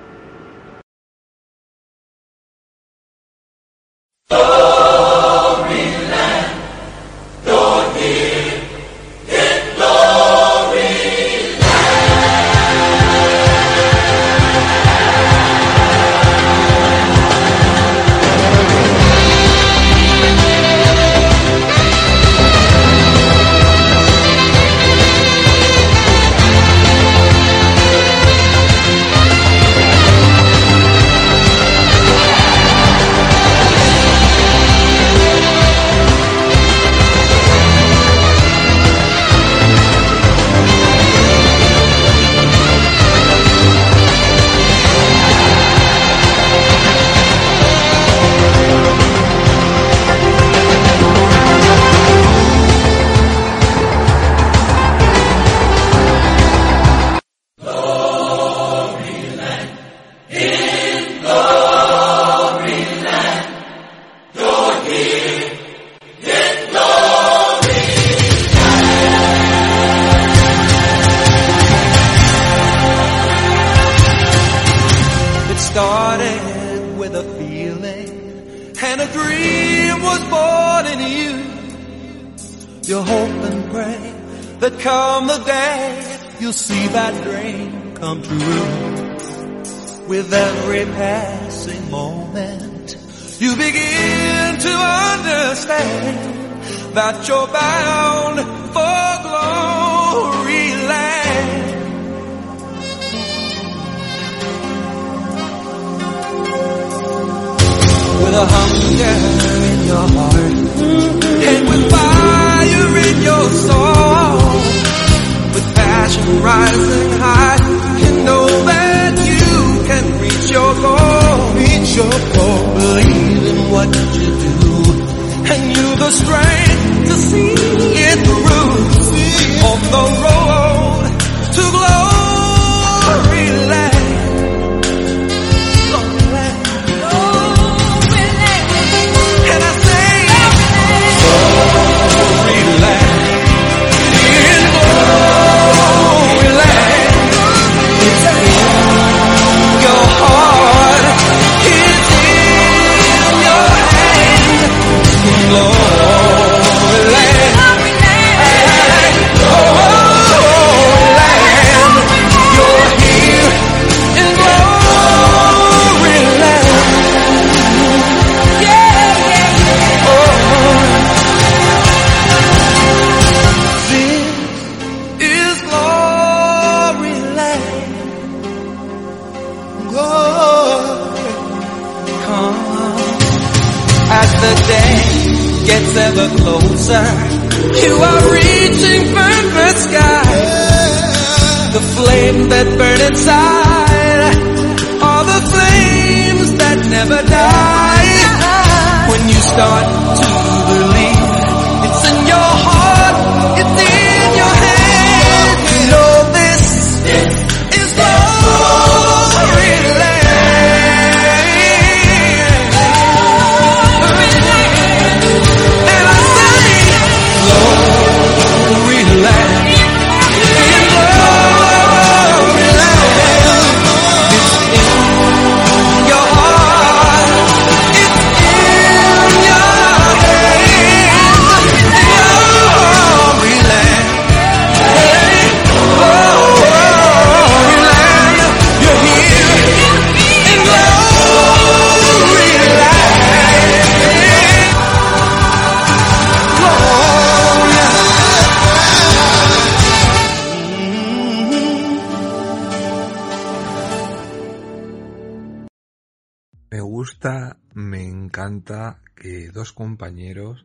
yeah. Que dos compañeros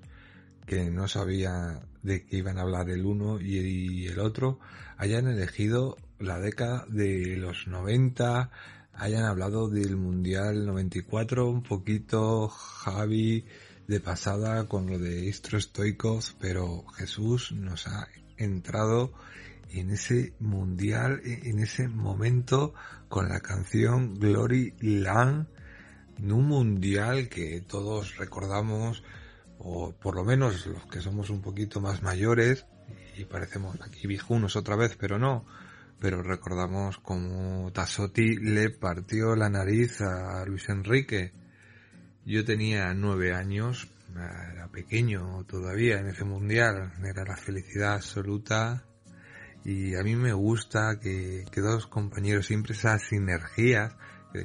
que no sabía de qué iban a hablar el uno y el otro hayan elegido la década de los 90, hayan hablado del Mundial 94, un poquito Javi de pasada con lo de Istro Stoikov, pero Jesús nos ha entrado en ese mundial, en ese momento con la canción Glory Land en un mundial que todos recordamos, o por lo menos los que somos un poquito más mayores, y parecemos aquí viejunos otra vez, pero no, pero recordamos como Tassotti le partió la nariz a Luis Enrique. Yo tenía nueve años, era pequeño todavía en ese mundial, era la felicidad absoluta y a mí me gusta que, que dos compañeros siempre esas sinergias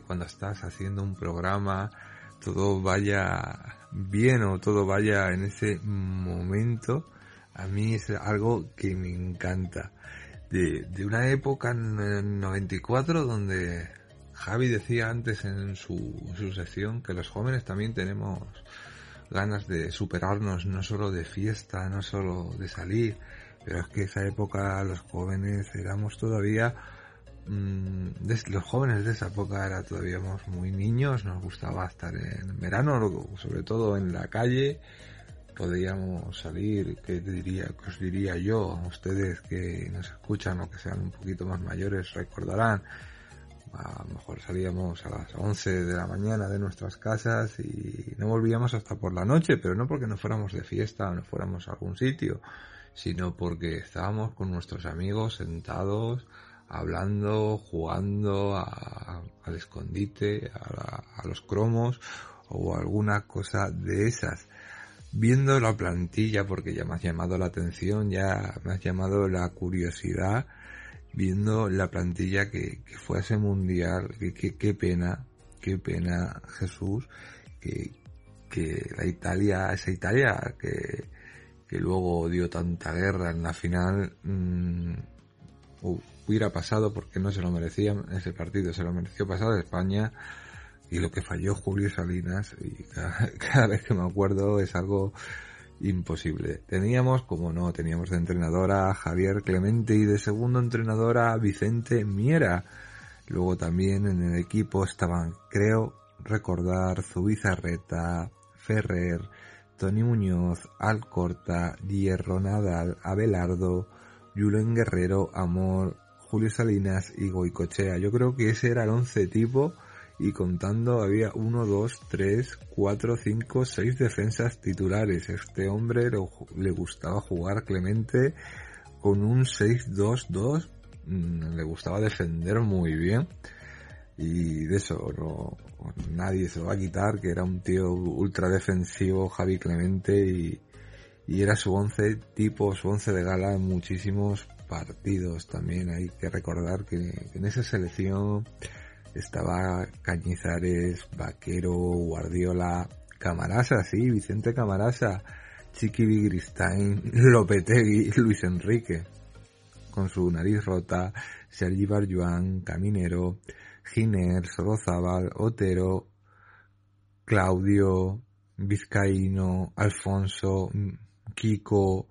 cuando estás haciendo un programa todo vaya bien o todo vaya en ese momento, a mí es algo que me encanta. De, una época en el 94 donde Javi decía antes en su, su sección que los jóvenes también tenemos ganas de superarnos, no solo de fiesta, no solo de salir, pero es que esa época los jóvenes éramos todavía los jóvenes de esa época era todavía muy niños, nos gustaba estar en verano, sobre todo en la calle, podíamos salir, ¿qué te diría, qué os diría yo? Ustedes que nos escuchan o que sean un poquito más mayores recordarán, a lo mejor salíamos a las 11 de la mañana de nuestras casas y no volvíamos hasta por la noche, pero no porque no fuéramos de fiesta o no fuéramos a algún sitio, sino porque estábamos con nuestros amigos sentados, hablando, jugando al escondite, a, la- los cromos o alguna cosa de esas. Viendo la plantilla, porque ya me has llamado la atención, ya me has llamado la curiosidad, viendo la plantilla que, fue a ese mundial, que, qué pena, qué pena Jesús, que, la Italia, esa Italia que, luego dio tanta guerra en la final, mm, hubiera pasado porque no se lo merecían ese partido, se lo mereció pasar España y lo que falló Julio Salinas y <laughs> cada, vez que me acuerdo es algo imposible. Teníamos, como no, teníamos de entrenadora a Javier Clemente y de segundo entrenador a Vicente Miera. Luego también en el equipo estaban, creo recordar, Zubizarreta, Ferrer, Tony Muñoz, Alcorta, Hierro Nadal, Abelardo, Julen Guerrero, Amor, Julio Salinas y Goicochea. Yo creo que ese era el once tipo y contando había uno, dos, tres, cuatro, cinco, seis defensas titulares. Este hombre lo- le gustaba jugar Clemente con un 6-2-2. mm, Le gustaba defender muy bien. Y de eso no, nadie se lo va a quitar, que era un tío ultra defensivo, Javi Clemente, y, y era su once tipo, su once de gala en muchísimos partidos también. Hay que recordar que en esa selección estaba Cañizares, Vaquero, Guardiola, Camarasa, sí, Vicente Camarasa, Chiqui Bigristain, <laughs> Lopetegui, Luis Enrique, con su nariz rota, Sergi Barjuan, Caminero, Giner, Sorozábal, Otero, Claudio, Vizcaíno, Alfonso, Kiko,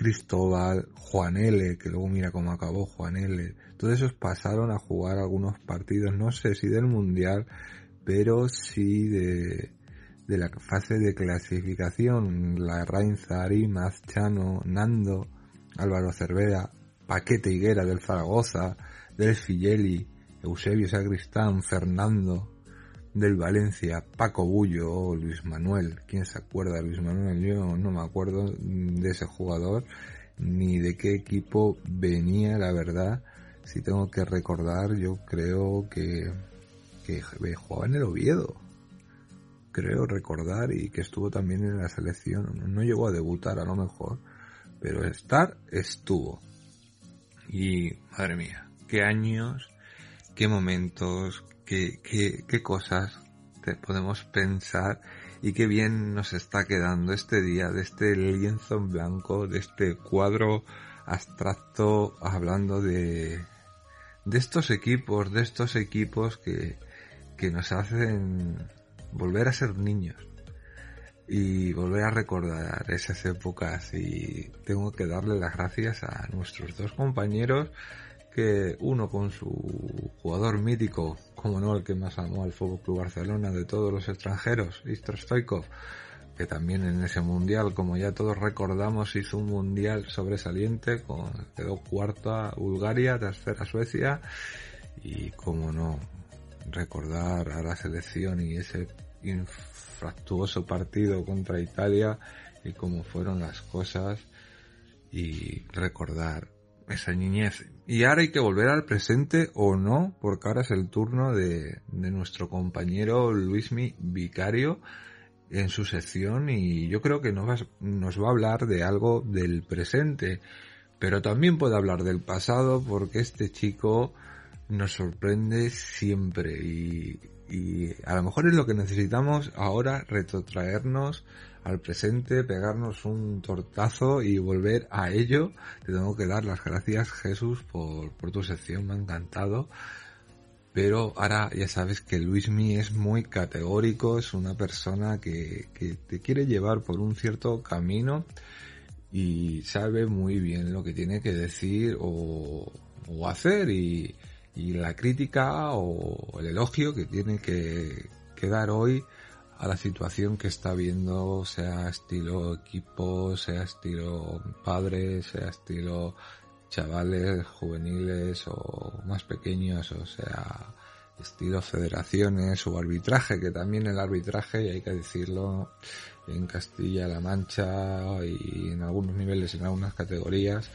Cristóbal, Juan L, que luego mira cómo acabó Juan L. Todos esos pasaron a jugar algunos partidos, no sé si del Mundial, pero sí de, de la fase de clasificación. La Rainza, Arimaz, Chano, Nando, Álvaro Cervera, Paquete Higuera del Zaragoza, del Figeli, Eusebio Sacristán, Fernando, del Valencia, Paco Bullo Luis Manuel. ¿Quién se acuerda de Luis Manuel? Yo no me acuerdo de ese jugador ni de qué equipo venía, la verdad. Si tengo que recordar, yo creo que, que jugaba en el Oviedo. Creo recordar y que estuvo también en la selección. No llegó a debutar a lo mejor, pero estar estuvo. Y madre mía, qué años, qué momentos, qué, cosas podemos pensar y qué bien nos está quedando este día de este lienzo en blanco, de este cuadro abstracto hablando de, de estos equipos, de estos equipos que, que nos hacen volver a ser niños y volver a recordar esas épocas. Y tengo que darle las gracias a nuestros dos compañeros que uno con su jugador mítico, como no el que más amó al Fútbol Club Barcelona de todos los extranjeros, Istro Stoikov, que también en ese mundial, como ya todos recordamos, hizo un mundial sobresaliente, con, quedó cuarta Bulgaria, tercera Suecia, y como no, recordar a la selección y ese infractuoso partido contra Italia y cómo fueron las cosas y recordar esa niñez. Y ahora hay que volver al presente o no, porque ahora es el turno de, nuestro compañero Luismi Vicario en su sección y yo creo que nos va, nos va a hablar de algo del presente, pero también puede hablar del pasado porque este chico nos sorprende siempre y, y a lo mejor es lo que necesitamos ahora retrotraernos al presente, pegarnos un tortazo y volver a ello. Te tengo que dar las gracias Jesús por, por tu sección, me ha encantado. Pero ahora ya sabes que Luismi es muy categórico, es una persona que, que te quiere llevar por un cierto camino y sabe muy bien lo que tiene que decir o, o hacer y, y la crítica o el elogio que tiene que, que dar hoy a la situación que está viendo, sea estilo equipo, sea estilo padres, sea estilo chavales juveniles o más pequeños, o sea estilo federaciones o arbitraje, que también el arbitraje, y hay que decirlo, en Castilla-La Mancha y en algunos niveles, en algunas categorías,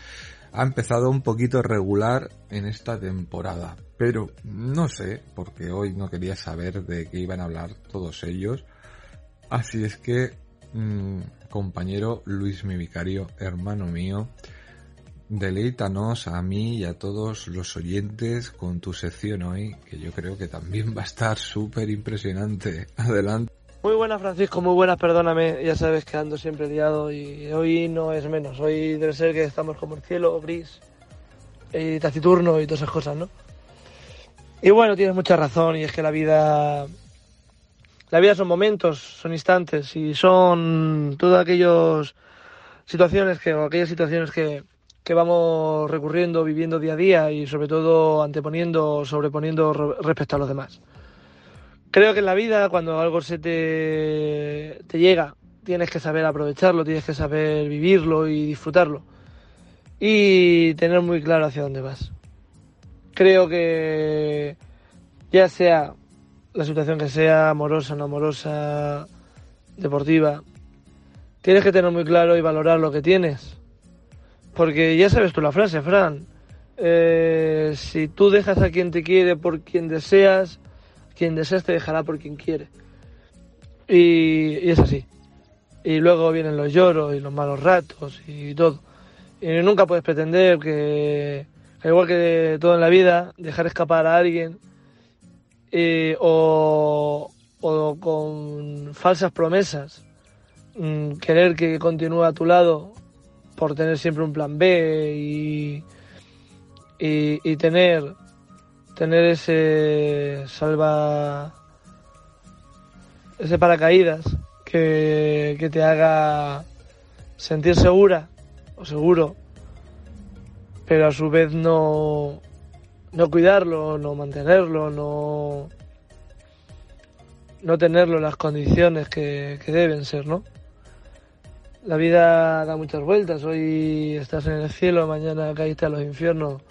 ha empezado un poquito regular en esta temporada. Pero no sé, porque hoy no quería saber de qué iban a hablar todos ellos. Así es que, mm, compañero Luis mi vicario, hermano mío, deleítanos a mí y a todos los oyentes con tu sección hoy, que yo creo que también va a estar súper impresionante. <laughs> Adelante. Muy buenas, Francisco, muy buenas, perdóname, ya sabes que ando siempre liado y hoy no es menos, hoy debe ser que estamos como el cielo gris y taciturno y todas esas cosas, ¿no? Y bueno, tienes mucha razón y es que la vida la vida son momentos, son instantes y son todas aquellas situaciones que, aquellas situaciones que, que vamos recurriendo, viviendo día a día y sobre todo anteponiendo, sobreponiendo respecto a los demás. Creo que en la vida, cuando algo se te, te llega, tienes que saber aprovecharlo, tienes que saber vivirlo y disfrutarlo. Y tener muy claro hacia dónde vas. Creo que ya sea la situación que sea, amorosa, no amorosa, deportiva, tienes que tener muy claro y valorar lo que tienes. Porque ya sabes tú la frase, Fran. Eh, si tú dejas a quien te quiere por quien deseas, quien deseas te dejará por quien quiere. Y, es así. Y luego vienen los lloros y los malos ratos y todo. Y nunca puedes pretender que, al igual que todo en la vida, dejar escapar a alguien eh, o, o, con falsas promesas, mm, querer que continúe a tu lado por tener siempre un plan B y, y, y tener tener ese salva ese paracaídas que, que te haga sentir segura o seguro, pero a su vez no, no cuidarlo, no mantenerlo, no, no tenerlo en las condiciones que, que deben ser, ¿no? La vida da muchas vueltas, hoy estás en el cielo, mañana caíste a los infiernos,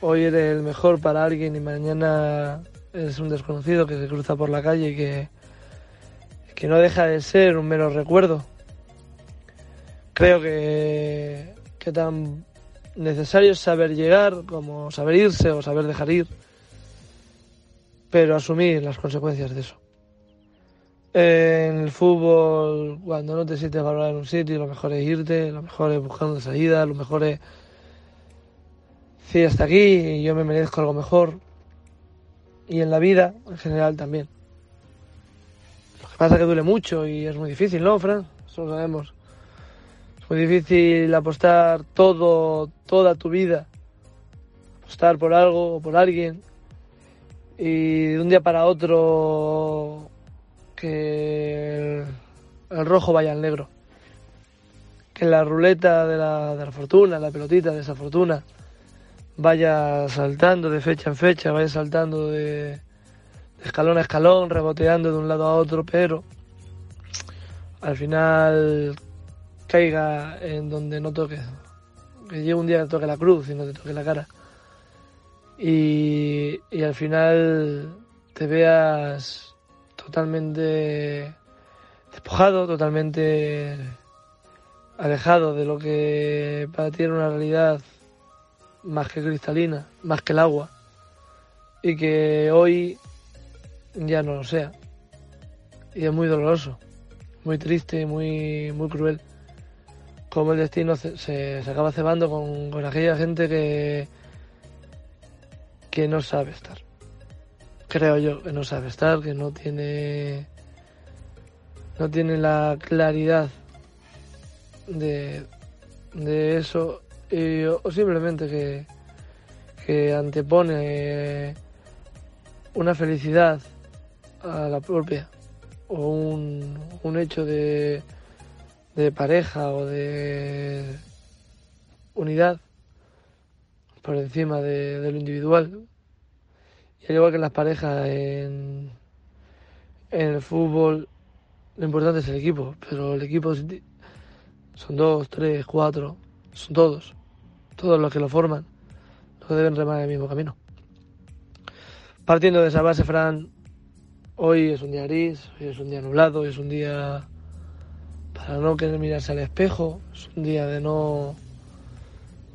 hoy eres el mejor para alguien y mañana eres un desconocido que se cruza por la calle y que, que no deja de ser un mero recuerdo. Creo que, que tan necesario es saber llegar como saber irse o saber dejar ir, pero asumir las consecuencias de eso. En el fútbol, cuando no te sientes valorado en un sitio, lo mejor es irte, lo mejor es buscar una salida, lo mejor es decir hasta aquí y yo me merezco algo mejor. Y en la vida, en general, también. Lo que pasa es que duele mucho y es muy difícil, ¿no, Fran? Eso lo sabemos. Muy difícil apostar todo, toda tu vida. Apostar por algo o por alguien. Y de un día para otro que el, el rojo vaya al negro. Que la ruleta de la, de la fortuna, la pelotita de esa fortuna, vaya saltando de fecha en fecha, vaya saltando de escalón a escalón, reboteando de un lado a otro, pero al final caiga en donde no toque. Que llegue un día que toque la cruz y no te toque la cara. Y, y al final te veas totalmente despojado, totalmente alejado de lo que para ti era una realidad más que cristalina, más que el agua, y que hoy ya no lo sea. Y es muy doloroso, muy triste muy, muy cruel. Como el destino se, se, se acaba cebando con, con aquella gente que, que no sabe estar. Creo yo que no sabe estar, que no tiene no tiene la claridad de, de eso y, o simplemente que, que antepone una felicidad a la propia o un, un hecho de, de pareja o de unidad por encima de, lo individual. Y al igual que en las parejas, en, en el fútbol, lo importante es el equipo, pero el equipo son dos, tres, cuatro, son todos, todos los que lo forman, los deben remar el mismo camino. Partiendo de esa base, Fran, hoy es un día gris, hoy es un día nublado, hoy es un día para no querer mirarse al espejo, es un día de no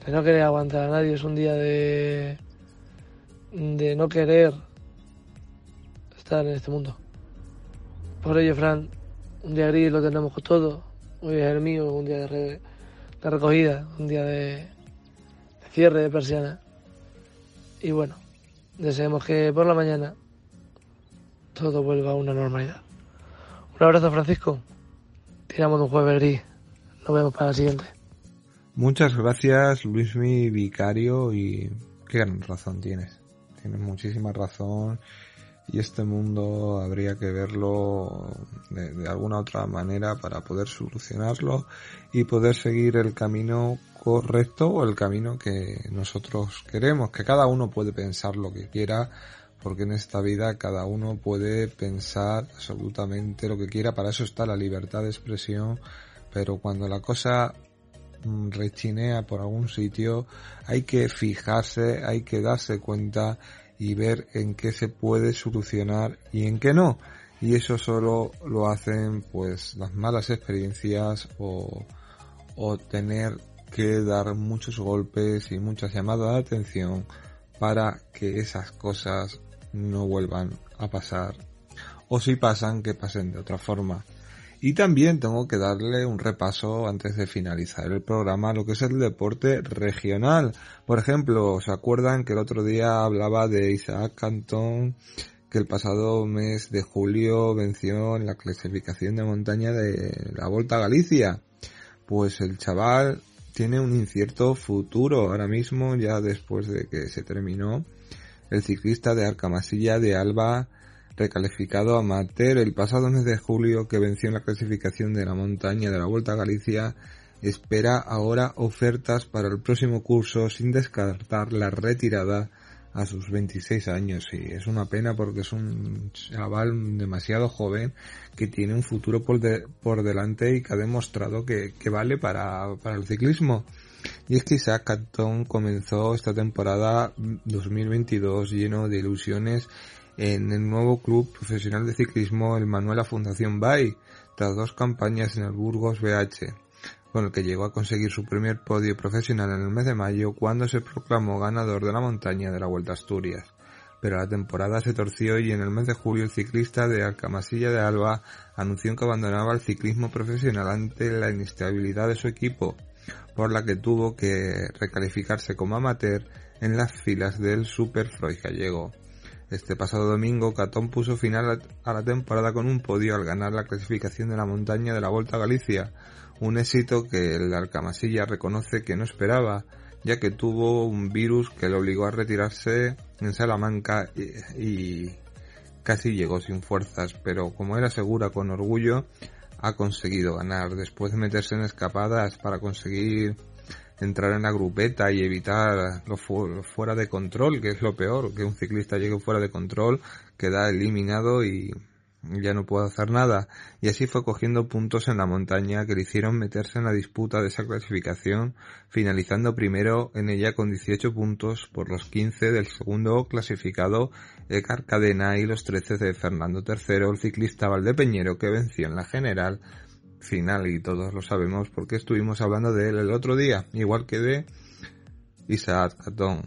de no querer aguantar a nadie, es un día de de no querer estar en este mundo. Por ello, Fran, un día gris lo tenemos con todo. Hoy es el mío, un día de, de recogida, un día de, de, cierre de persiana. Y bueno, deseemos que por la mañana todo vuelva a una normalidad. Un abrazo, Francisco. Tiramos un jueves gris. Nos vemos para la siguiente. Muchas gracias, Luismi Vicario, y qué gran razón tienes. Tienes muchísima razón y este mundo habría que verlo de, de, alguna otra manera para poder solucionarlo y poder seguir el camino correcto o el camino que nosotros queremos, que cada uno puede pensar lo que quiera, porque en esta vida cada uno puede pensar absolutamente lo que quiera, para eso está la libertad de expresión, pero cuando la cosa rechinea por algún sitio, hay que fijarse, hay que darse cuenta y ver en qué se puede solucionar y en qué no. Y eso solo lo hacen pues las malas experiencias o, o tener que dar muchos golpes y muchas llamadas de atención para que esas cosas no vuelvan a pasar. O si pasan, que pasen de otra forma. Y también tengo que darle un repaso antes de finalizar el programa lo que es el deporte regional. Por ejemplo, ¿se acuerdan que el otro día hablaba de Isaac Cantón que el pasado mes de julio venció en la clasificación de montaña de la Volta a Galicia? Pues el chaval tiene un incierto futuro ahora mismo, ya después de que se terminó. El ciclista de Arcamasilla de Alba recalificado amateur el pasado mes de julio que venció en la clasificación de la montaña de la Vuelta a Galicia, espera ahora ofertas para el próximo curso sin descartar la retirada a sus 26 años y es una pena porque es un chaval demasiado joven que tiene un futuro por, por delante y que ha demostrado que, vale para, el ciclismo. Y es que Isaac Cantón comenzó esta temporada 2022 lleno de ilusiones en el nuevo club profesional de ciclismo, el Manuela Fundación BAI, tras dos campañas en el Burgos BH con el que llegó a conseguir su primer podio profesional en el mes de mayo cuando se proclamó ganador de la montaña de la Vuelta Asturias. Pero la temporada se torció y en el mes de julio el ciclista de Alcamasilla de Alba anunció que abandonaba el ciclismo profesional ante la inestabilidad de su equipo, por la que tuvo que recalificarse como amateur en las filas del Super Freud gallego. Este pasado domingo, Catón puso final a la temporada con un podio al ganar la clasificación de la montaña de la Volta a Galicia, un éxito que el Arcamasilla reconoce que no esperaba, ya que tuvo un virus que le obligó a retirarse en Salamanca y, casi llegó sin fuerzas, pero como era segura con orgullo, ha conseguido ganar. Después de meterse en escapadas para conseguir entrar en la grupeta y evitar lo, fuera de control, que es lo peor, que un ciclista llegue fuera de control, queda eliminado y, ya no puedo hacer nada, y así fue cogiendo puntos en la montaña que le hicieron meterse en la disputa de esa clasificación, finalizando primero en ella con 18 puntos por los 15 del segundo clasificado Edgar Cadena y los 13 de Fernando III, el ciclista Valdepeñero que venció en la general final y todos lo sabemos porque estuvimos hablando de él el otro día, igual que de Isaac Catón.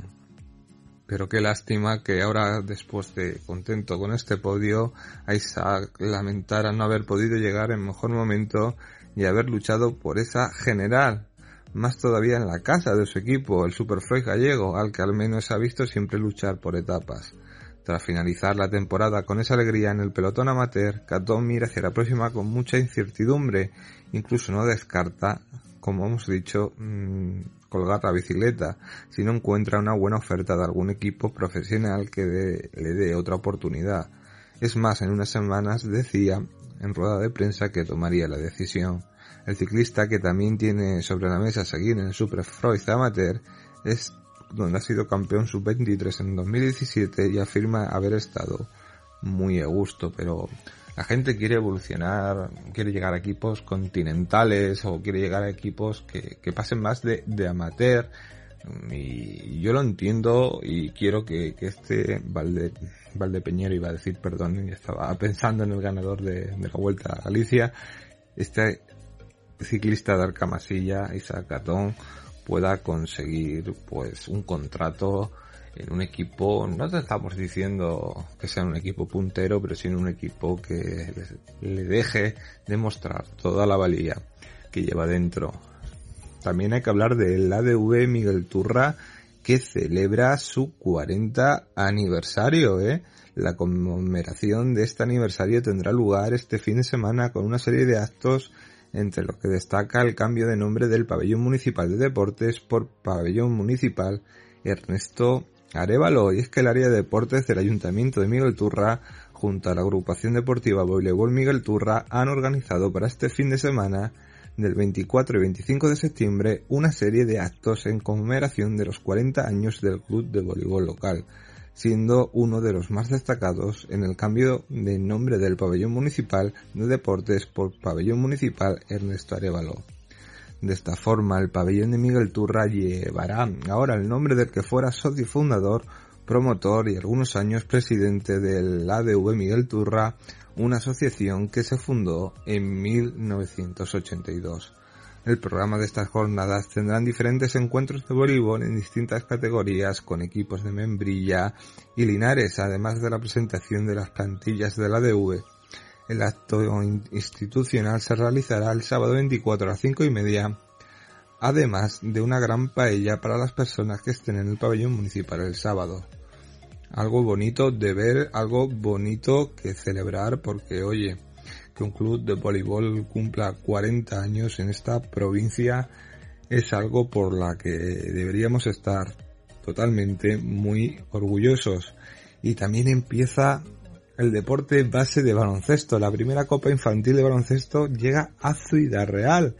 Pero qué lástima que ahora, después de contento con este podio, a Isaac lamentara no haber podido llegar en mejor momento y haber luchado por esa general. Más todavía en la casa de su equipo, el Superfroy gallego, al que al menos ha visto siempre luchar por etapas. Tras finalizar la temporada con esa alegría en el pelotón amateur, Catón mira hacia la próxima con mucha incertidumbre. Incluso no descarta, como hemos dicho, mm, colgar la bicicleta si no encuentra una buena oferta de algún equipo profesional que le dé otra oportunidad. Es más, en unas semanas decía en rueda de prensa que tomaría la decisión. El ciclista que también tiene sobre la mesa seguir en el Super Freud Amateur es donde ha sido campeón sub-23 en 2017 y afirma haber estado muy a gusto, pero la gente quiere evolucionar, quiere llegar a equipos continentales o quiere llegar a equipos que, pasen más de, amateur. Y yo lo entiendo y quiero que, este Valde, Valdepeñero, iba a decir, perdón, estaba pensando en el ganador de, la Vuelta a Galicia, este ciclista de Arcamasilla, Isaac Catón, pueda conseguir pues un contrato en un equipo, no te estamos diciendo que sea un equipo puntero, pero en un equipo que le deje demostrar toda la valía que lleva dentro. También hay que hablar del ADV Miguel Turra que celebra su 40 aniversario, ¿eh? La conmemoración de este aniversario tendrá lugar este fin de semana con una serie de actos entre los que destaca el cambio de nombre del pabellón municipal de deportes por pabellón municipal Ernesto Arevalo, y es que el área de deportes del Ayuntamiento de Miguel Turra, junto a la agrupación deportiva Voleibol Miguel Turra, han organizado para este fin de semana, del 24 y 25 de septiembre, una serie de actos en conmemoración de los 40 años del club de voleibol local, siendo uno de los más destacados en el cambio de nombre del pabellón municipal de deportes por pabellón municipal Ernesto Arevalo. De esta forma, el pabellón de Miguel Turra llevará ahora el nombre del que fuera socio fundador, promotor y algunos años presidente del ADV Miguel Turra, una asociación que se fundó en 1982. El programa de estas jornadas tendrán diferentes encuentros de voleibol en distintas categorías con equipos de Membrilla y Linares, además de la presentación de las plantillas del ADV el acto institucional se realizará el sábado 24 a las 5 y media, además de una gran paella para las personas que estén en el pabellón municipal el sábado. Algo bonito de ver, algo bonito que celebrar porque oye, que un club de voleibol cumpla 40 años en esta provincia es algo por la que deberíamos estar totalmente muy orgullosos. Y también empieza el deporte base de baloncesto. La primera Copa Infantil de Baloncesto llega a Ciudad Real.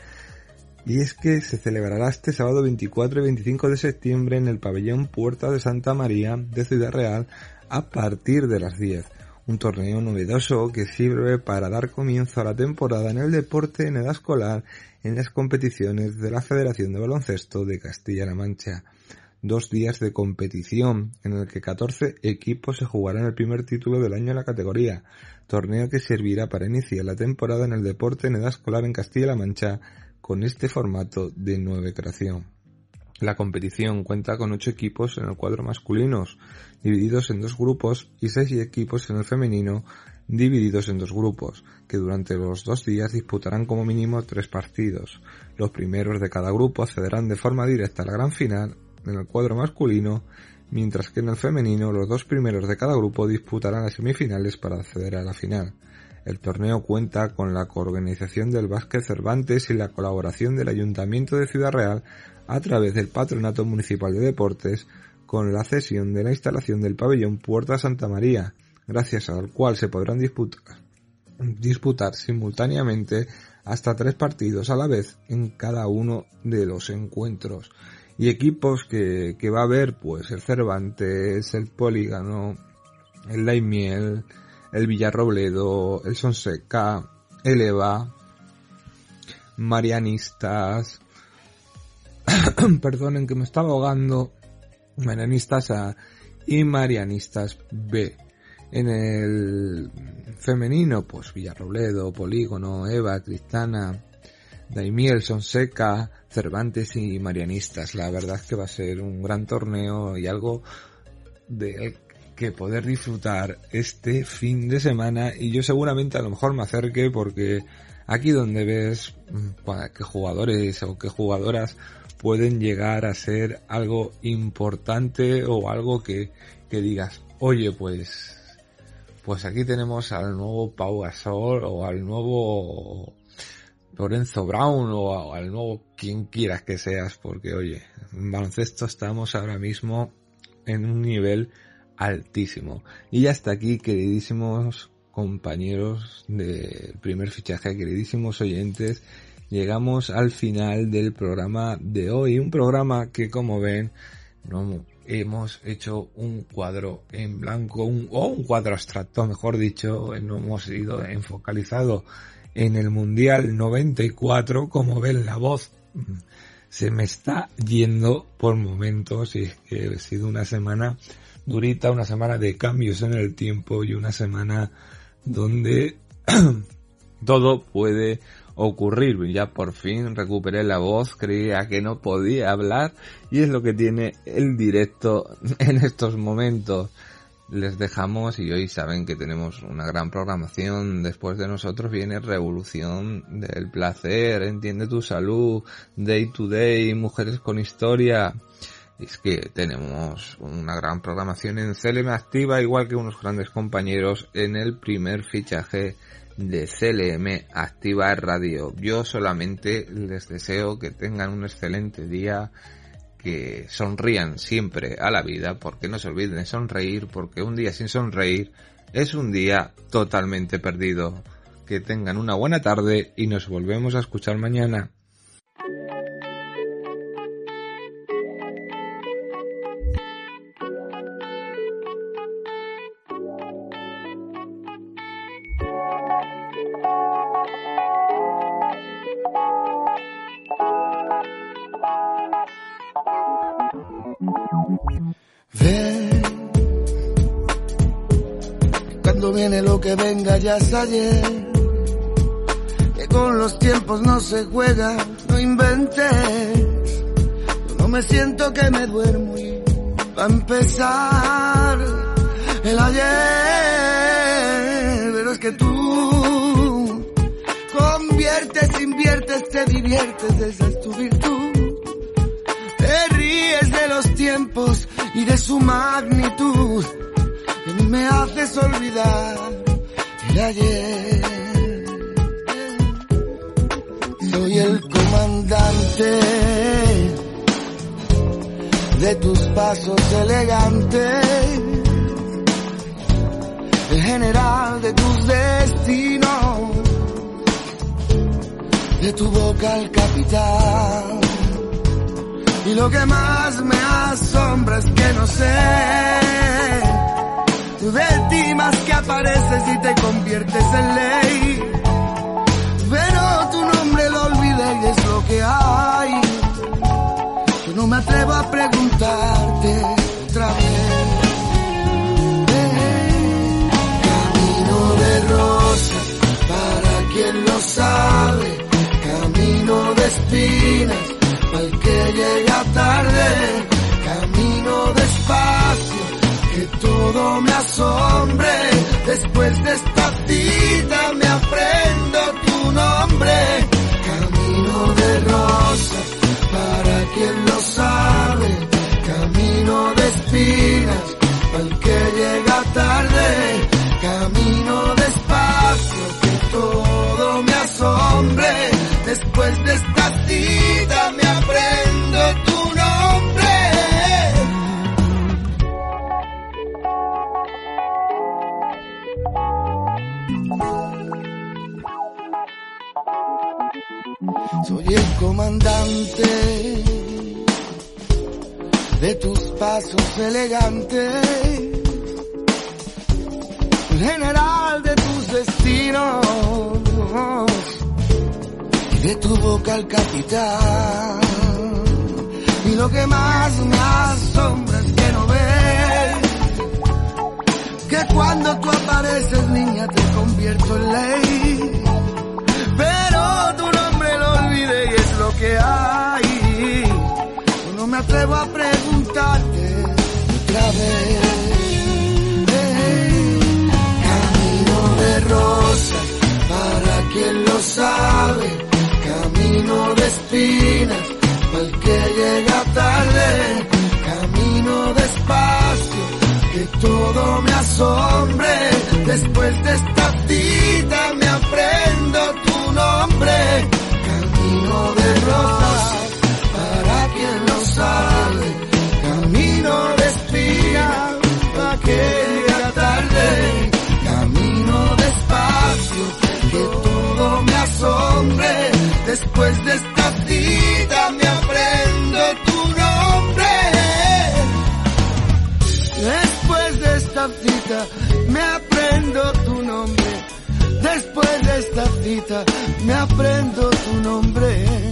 Y es que se celebrará este sábado 24 y 25 de septiembre en el pabellón Puerta de Santa María de Ciudad Real a partir de las 10. Un torneo novedoso que sirve para dar comienzo a la temporada en el deporte en edad escolar en las competiciones de la Federación de Baloncesto de Castilla-La Mancha. Dos días de competición en el que 14 equipos se jugarán el primer título del año en la categoría, torneo que servirá para iniciar la temporada en el deporte en edad escolar en Castilla-La Mancha con este formato de nueva creación. La competición cuenta con ocho equipos en el cuadro masculinos, divididos en dos grupos, y seis equipos en el femenino, divididos en dos grupos, que durante los dos días disputarán como mínimo tres partidos. Los primeros de cada grupo accederán de forma directa a la gran final en el cuadro masculino, mientras que en el femenino los dos primeros de cada grupo disputarán las semifinales para acceder a la final. El torneo cuenta con la coorganización del Básquet Cervantes y la colaboración del Ayuntamiento de Ciudad Real a través del Patronato Municipal de Deportes con la cesión de la instalación del pabellón Puerta Santa María, gracias al cual se podrán disputar, disputar simultáneamente hasta tres partidos a la vez en cada uno de los encuentros. Y equipos que, que va a haber, pues el Cervantes, el Polígono, el Laimiel, el Villarrobledo, el Sonseca, el Eva, Marianistas, <coughs> perdonen que me estaba ahogando, Marianistas A y Marianistas B. En el femenino, pues Villarrobledo, Polígono, Eva, Cristana, Daimiel, Sonseca, Cervantes y Marianistas. La verdad es que va a ser un gran torneo y algo de que poder disfrutar este fin de semana y yo seguramente a lo mejor me acerque porque aquí donde ves mm, que jugadores o que jugadoras pueden llegar a ser algo importante o algo que, que digas, oye pues pues aquí tenemos al nuevo Pau Gasol o al nuevo Lorenzo Brown o al nuevo quien quieras que seas, porque oye, en baloncesto estamos ahora mismo en un nivel altísimo. Y hasta aquí, queridísimos compañeros del primer fichaje, queridísimos oyentes, llegamos al final del programa de hoy. Un programa que, como ven, no hemos hecho un cuadro en blanco, un, o un cuadro abstracto, mejor dicho, no hemos ido enfocalizado en el Mundial 94, como ven la voz se me está yendo por momentos y es que ha sido una semana durita, una semana de cambios en el tiempo y una semana donde <clears throat> todo puede ocurrir. Ya por fin recuperé la voz, creía que no podía hablar y es lo que tiene el directo <laughs> en estos momentos. Les dejamos y hoy saben que tenemos una gran programación. Después de nosotros viene Revolución del Placer, Entiende tu Salud, Day to Day, Mujeres con Historia es que tenemos una gran programación en CLM Activa, igual que unos grandes compañeros en el primer fichaje de CLM Activa Radio. Yo solamente les deseo que tengan un excelente día, que sonrían siempre a la vida, porque no se olviden de sonreír, porque un día sin sonreír es un día totalmente perdido. Que tengan una buena tarde y nos volvemos a escuchar mañana. Es ayer. Que con los tiempos no se juega, no inventes. no me siento que me duermo y va a empezar el ayer. Pero es que tú conviertes, inviertes, te diviertes, esa es tu virtud. Te ríes de los tiempos y de su magnitud. Y me haces olvidar ayer. Soy el comandante de tus pasos elegantes. general de tus destinos, de tu boca al capitán. Y lo que más me asombra es que no sé de ti más que apareces y te conviertes en ley. Pero tu nombre lo olvidé y es lo que hay. Yo no me atrevo a preguntarte otra vez. Camino de rosas, para quien lo sabe. Camino de espinas, para el que llega tarde. Camino despacio, que me asombre. Después de esta cita me aprendo tu nombre. Camino de rosas, para quien lo sabe. Camino de espinas, para el que llega tarde. Camino despacio, que todo me asombre. Después asombre. Después de esta me aprendo tu nombre. Después de esta cita me aprendo tu nombre.